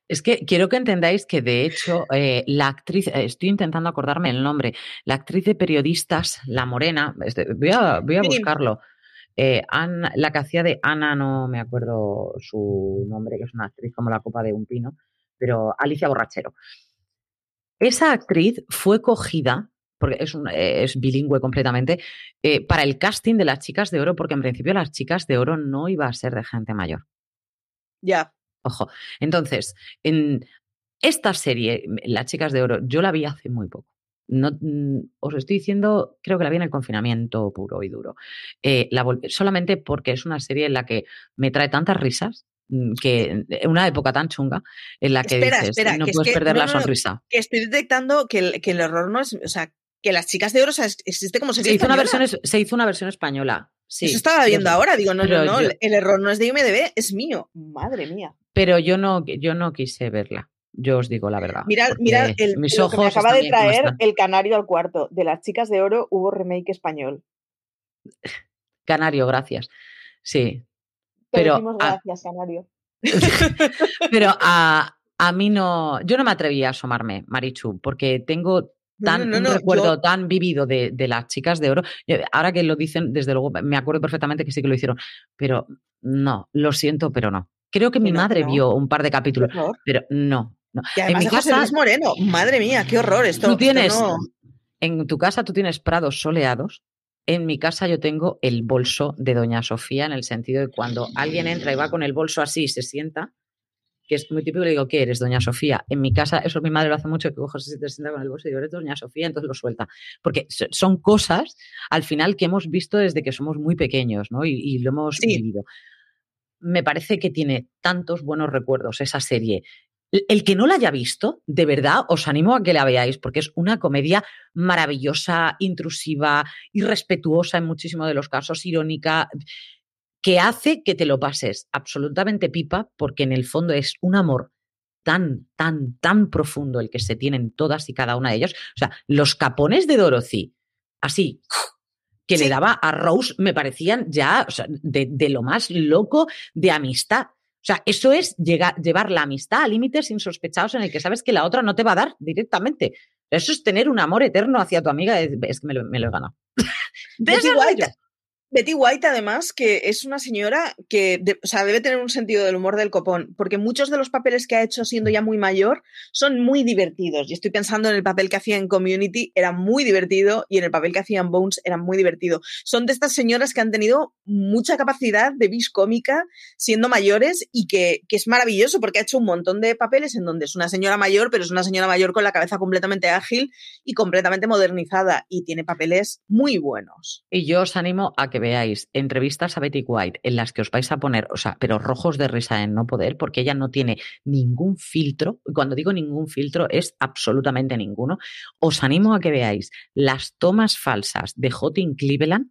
Es que quiero que entendáis que, de hecho, eh, la actriz, eh, estoy intentando acordarme el nombre, la actriz de periodistas, la morena, este, voy a, voy a buscarlo. Eh, la que hacía de Ana, no me acuerdo su nombre, que es una actriz como la copa de un pino, pero Alicia Borrachero. Esa actriz fue cogida, porque es, es bilingüe completamente, para el casting de las chicas de oro, porque en principio las chicas de oro no iba a ser de gente mayor. Ya. Ojo. Entonces, en esta serie, Las Chicas de Oro, yo la vi hace muy poco. No, mm, os estoy diciendo, creo que la vi en el confinamiento puro y duro. Eh, solamente porque es una serie en la que me trae tantas risas mm, que en una época tan chunga en la que dices, no puedes perder la sonrisa. que estoy detectando que el, que el error no es, o sea, que las chicas de oro existe como serie se hizo una versión Se hizo una versión española. Sí, Eso estaba viendo ahora, digo, no, no, no, el error no es de IMDB, es mío. Madre mía. Pero yo no, yo no quise verla. Yo os digo la verdad. Mira, mira el, mis ojos me acaba de traer el canario al cuarto. De las chicas de oro hubo remake español. [LAUGHS] Canario, gracias. Sí. pero, gracias, Canario. [LAUGHS] [LAUGHS] pero a, a, mí no. Yo no me atreví a asomarme, Marichu, porque tengo tan, un recuerdo tan vivido de, las chicas de oro. Ahora que lo dicen, desde luego, me acuerdo perfectamente que sí que lo hicieron, pero no, lo siento, pero no. Creo que mi madre vio un par de capítulos, pero no. No. en mi casa, Luis Moreno, madre mía, qué horror esto. Tú tienes, en tu casa tú tienes prados soleados. En mi casa yo tengo el bolso de Doña Sofía en el sentido de cuando alguien entra y va con el bolso así y se sienta, que es muy típico, le digo, ¿qué eres, doña Sofía? En mi casa, eso mi madre lo hace mucho, que coge, se sienta con el bolso y digo, eres doña Sofía, entonces lo suelta. Porque son cosas, al final, que hemos visto desde que somos muy pequeños, ¿no? Y, lo hemos vivido. Me parece que tiene tantos buenos recuerdos esa serie. El que no la haya visto, de verdad, os animo a que la veáis, porque es una comedia maravillosa, intrusiva, irrespetuosa en muchísimos de los casos, irónica que hace que te lo pases absolutamente pipa, porque en el fondo es un amor tan, tan, tan profundo el que se tienen todas y cada una de ellos. O sea, los capones de Dorothy, así, que le daba a Rose, me parecían ya de, lo más loco de amistad. O sea, eso es llevar la amistad a límites insospechados en el que sabes que la otra no te va a dar directamente. Eso es tener un amor eterno hacia tu amiga. Es que me lo, me lo he ganado. [LAUGHS] Betty White, además, que es una señora que, o sea, debe tener un sentido del humor del copón, porque muchos de los papeles que ha hecho siendo ya muy mayor son muy divertidos. Y estoy pensando en el papel que hacía en Community, era muy divertido, y en el papel que hacía en Bones era muy divertido. Son de estas señoras que han tenido mucha capacidad de vis cómica siendo mayores y que, que es maravilloso porque ha hecho un montón de papeles en donde es una señora mayor, pero es una señora mayor con la cabeza completamente ágil y completamente modernizada, y tiene papeles muy buenos. Y yo os animo a que veáis entrevistas a Betty White en las que os vais a poner, o sea, pero rojos de risa en no poder, porque ella no tiene ningún filtro. Cuando digo ningún filtro, es absolutamente ninguno. Os animo a que veáis las tomas falsas de Jotin Cleveland,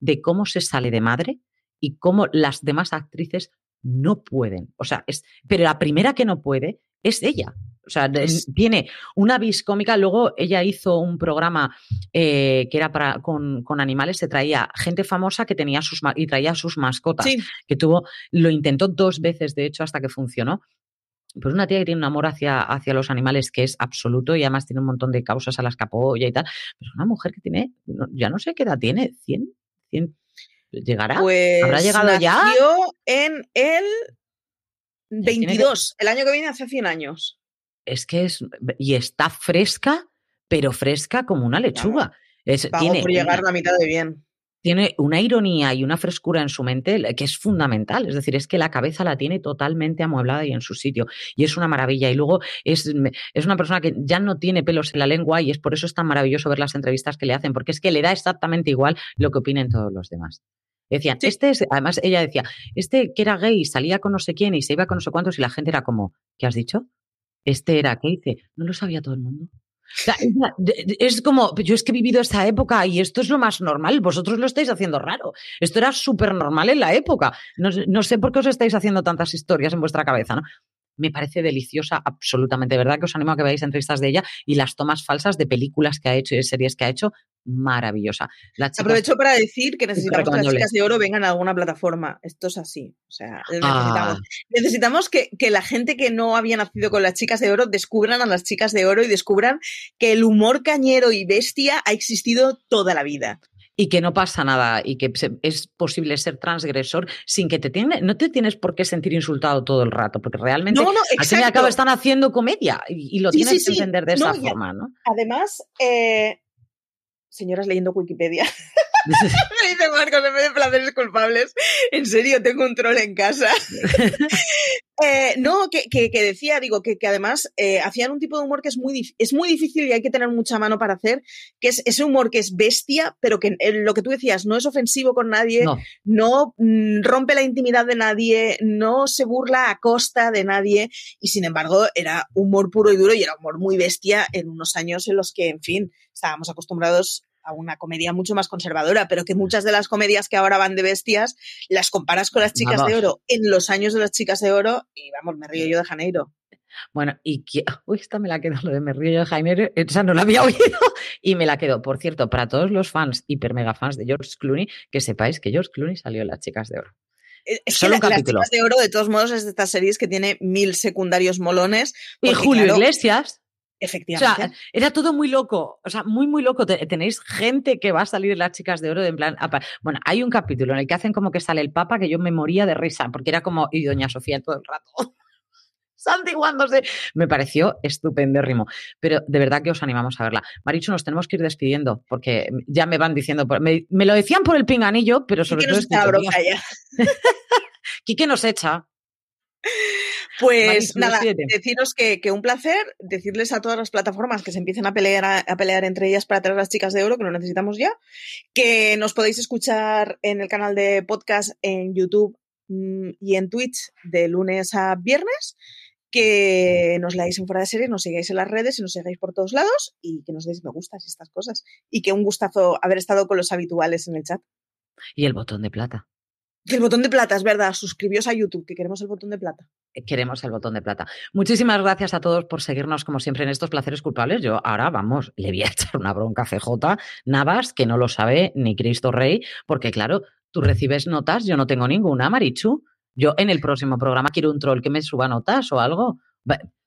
de cómo se sale de madre y cómo las demás actrices no pueden. O sea, es, pero la primera que no puede es ella. O sea, tiene una vis cómica. Luego ella hizo un programa eh, que era para, con, animales, se traía gente famosa que tenía sus y traía sus mascotas. Que tuvo, lo intentó dos veces, de hecho, hasta que funcionó. Pues una tía que tiene un amor hacia, hacia los animales que es absoluto y además tiene un montón de causas a las que apoya y tal. Pero una mujer que tiene, ya no sé qué edad tiene, 100, 100 ¿Llegará? Pues ¿Habrá llegado ya? en el 22, el año que viene hace 100 años es que es, y está fresca, pero fresca como una lechuga. Es, tiene por llegar la mitad de bien. Tiene una ironía y una frescura en su mente que es fundamental. Es decir, es que la cabeza la tiene totalmente amueblada y en su sitio. Y es una maravilla. Y luego es, es una persona que ya no tiene pelos en la lengua y es por eso es tan maravilloso ver las entrevistas que le hacen, porque es que le da exactamente igual lo que opinen todos los demás. Decían, este es, además ella decía, este que era gay salía con no sé quién y se iba con no sé cuántos y la gente era como, ¿qué has dicho? Este era, ¿qué dice? No lo sabía todo el mundo. es como, yo es que he vivido esa época y esto es lo más normal, vosotros lo estáis haciendo raro. Esto era súper normal en la época. No, no, sé por qué os estáis haciendo tantas historias en vuestra cabeza, ¿no? Me parece deliciosa, absolutamente. verdad que os animo a que veáis entrevistas de ella y las tomas falsas de películas que ha hecho y de series que ha hecho, maravillosa. Aprovecho para decir que necesitamos que las chicas de oro vengan a alguna plataforma. Esto es así. O sea, necesitamos, ah. necesitamos que, que, la gente que no había nacido con las chicas de oro descubran a las chicas de oro y descubran que el humor cañero y bestia ha existido toda la vida y que no pasa nada y que es posible ser transgresor sin que te tiene, no te tienes por qué sentir insultado todo el rato, porque realmente al fin y al cabo están haciendo comedia y, lo tienes que entender de esa forma, ¿no? Además, eh, señoras leyendo Wikipedia. [LAUGHS] Me dice Marcos, en vez de placeres culpables, en serio, tengo un troll en casa. [LAUGHS] Eh, no, que, decía, digo, que, además eh, hacían un tipo de humor que es muy, es muy difícil y hay que tener mucha mano para hacer, que es ese humor que es bestia, pero que lo que tú decías, no es ofensivo con nadie, no, mm, rompe la intimidad de nadie, no se burla a costa de nadie, y sin embargo era humor puro y duro y era humor muy bestia en unos años en los que, en fin, estábamos acostumbrados a una comedia mucho más conservadora, pero que muchas de las comedias que ahora van de bestias las comparas con las chicas de oro en los años de las chicas de oro y vamos, me río yo de Janeiro. Bueno, y que, [LAUGHS] uy, esta me la quedo, [LAUGHS] lo de me río yo de Janeiro, esa no la había [LAUGHS] oído y me la quedo. Por cierto, para todos los fans, hiper mega fans de George Clooney, que sepáis que George Clooney salió en las chicas de oro. Eh, es Solo que Las chicas de oro, de todos modos, es de estas series que tiene mil secundarios molones. Y Julio Iglesias. Efectivamente. O sea, era todo muy loco, o sea, muy, muy loco. Tenéis gente que va a salir las chicas de oro de en plan. Bueno, hay un capítulo en el que hacen como que sale el Papa que yo me moría de risa, porque era como, y Doña Sofía todo el rato. [LAUGHS] santiguándose. Me pareció estupendérrimo. Pero de verdad que os animamos a verla. Marichu, nos tenemos que ir despidiendo porque ya me van diciendo. Me, lo decían por el pinganillo, pero sobre todo. [LAUGHS] Quique nos echa. Pues nada, deciros que, un placer, decirles a todas las plataformas que se empiecen a pelear, a, pelear entre ellas para traer las chicas de oro, que lo necesitamos ya, que nos podéis escuchar en el canal de podcast en YouTube mm, y en Twitch de lunes a viernes, que nos leáis en fuera de serie, nos sigáis en las redes y nos sigáis por todos lados y que nos deis me gustas y estas cosas. Y que un gustazo haber estado con los habituales en el chat. Y el botón de plata. El botón de plata, es verdad. Suscribíos a YouTube, que queremos el botón de plata. Eh, queremos el botón de plata. Muchísimas gracias a todos por seguirnos, como siempre, en estos placeres culpables. Yo ahora, vamos, le voy a [LAUGHS] echar una bronca a CJ Navas, que no lo sabe ni Cristo Rey, porque claro, tú recibes notas, yo no tengo ninguna, Marichu. Yo en el próximo programa quiero un troll que me suba notas o algo.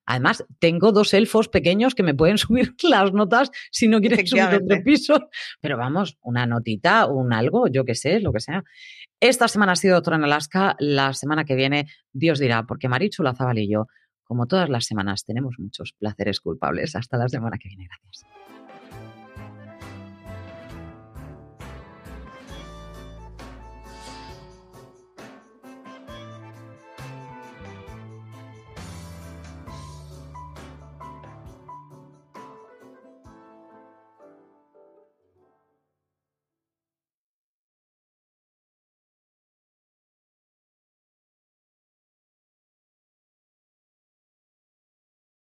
Además, tengo dos elfos pequeños que me pueden [LAUGHS] subir las notas si no quieren subir otro piso. Pero vamos, una notita, un algo, yo qué sé, lo que sea. Esta semana ha sido Doctora en Alaska. La semana que viene, Dios dirá, porque Marichu Lazabal y yo, como todas las semanas, tenemos muchos placeres culpables. Hasta la semana que viene. Gracias.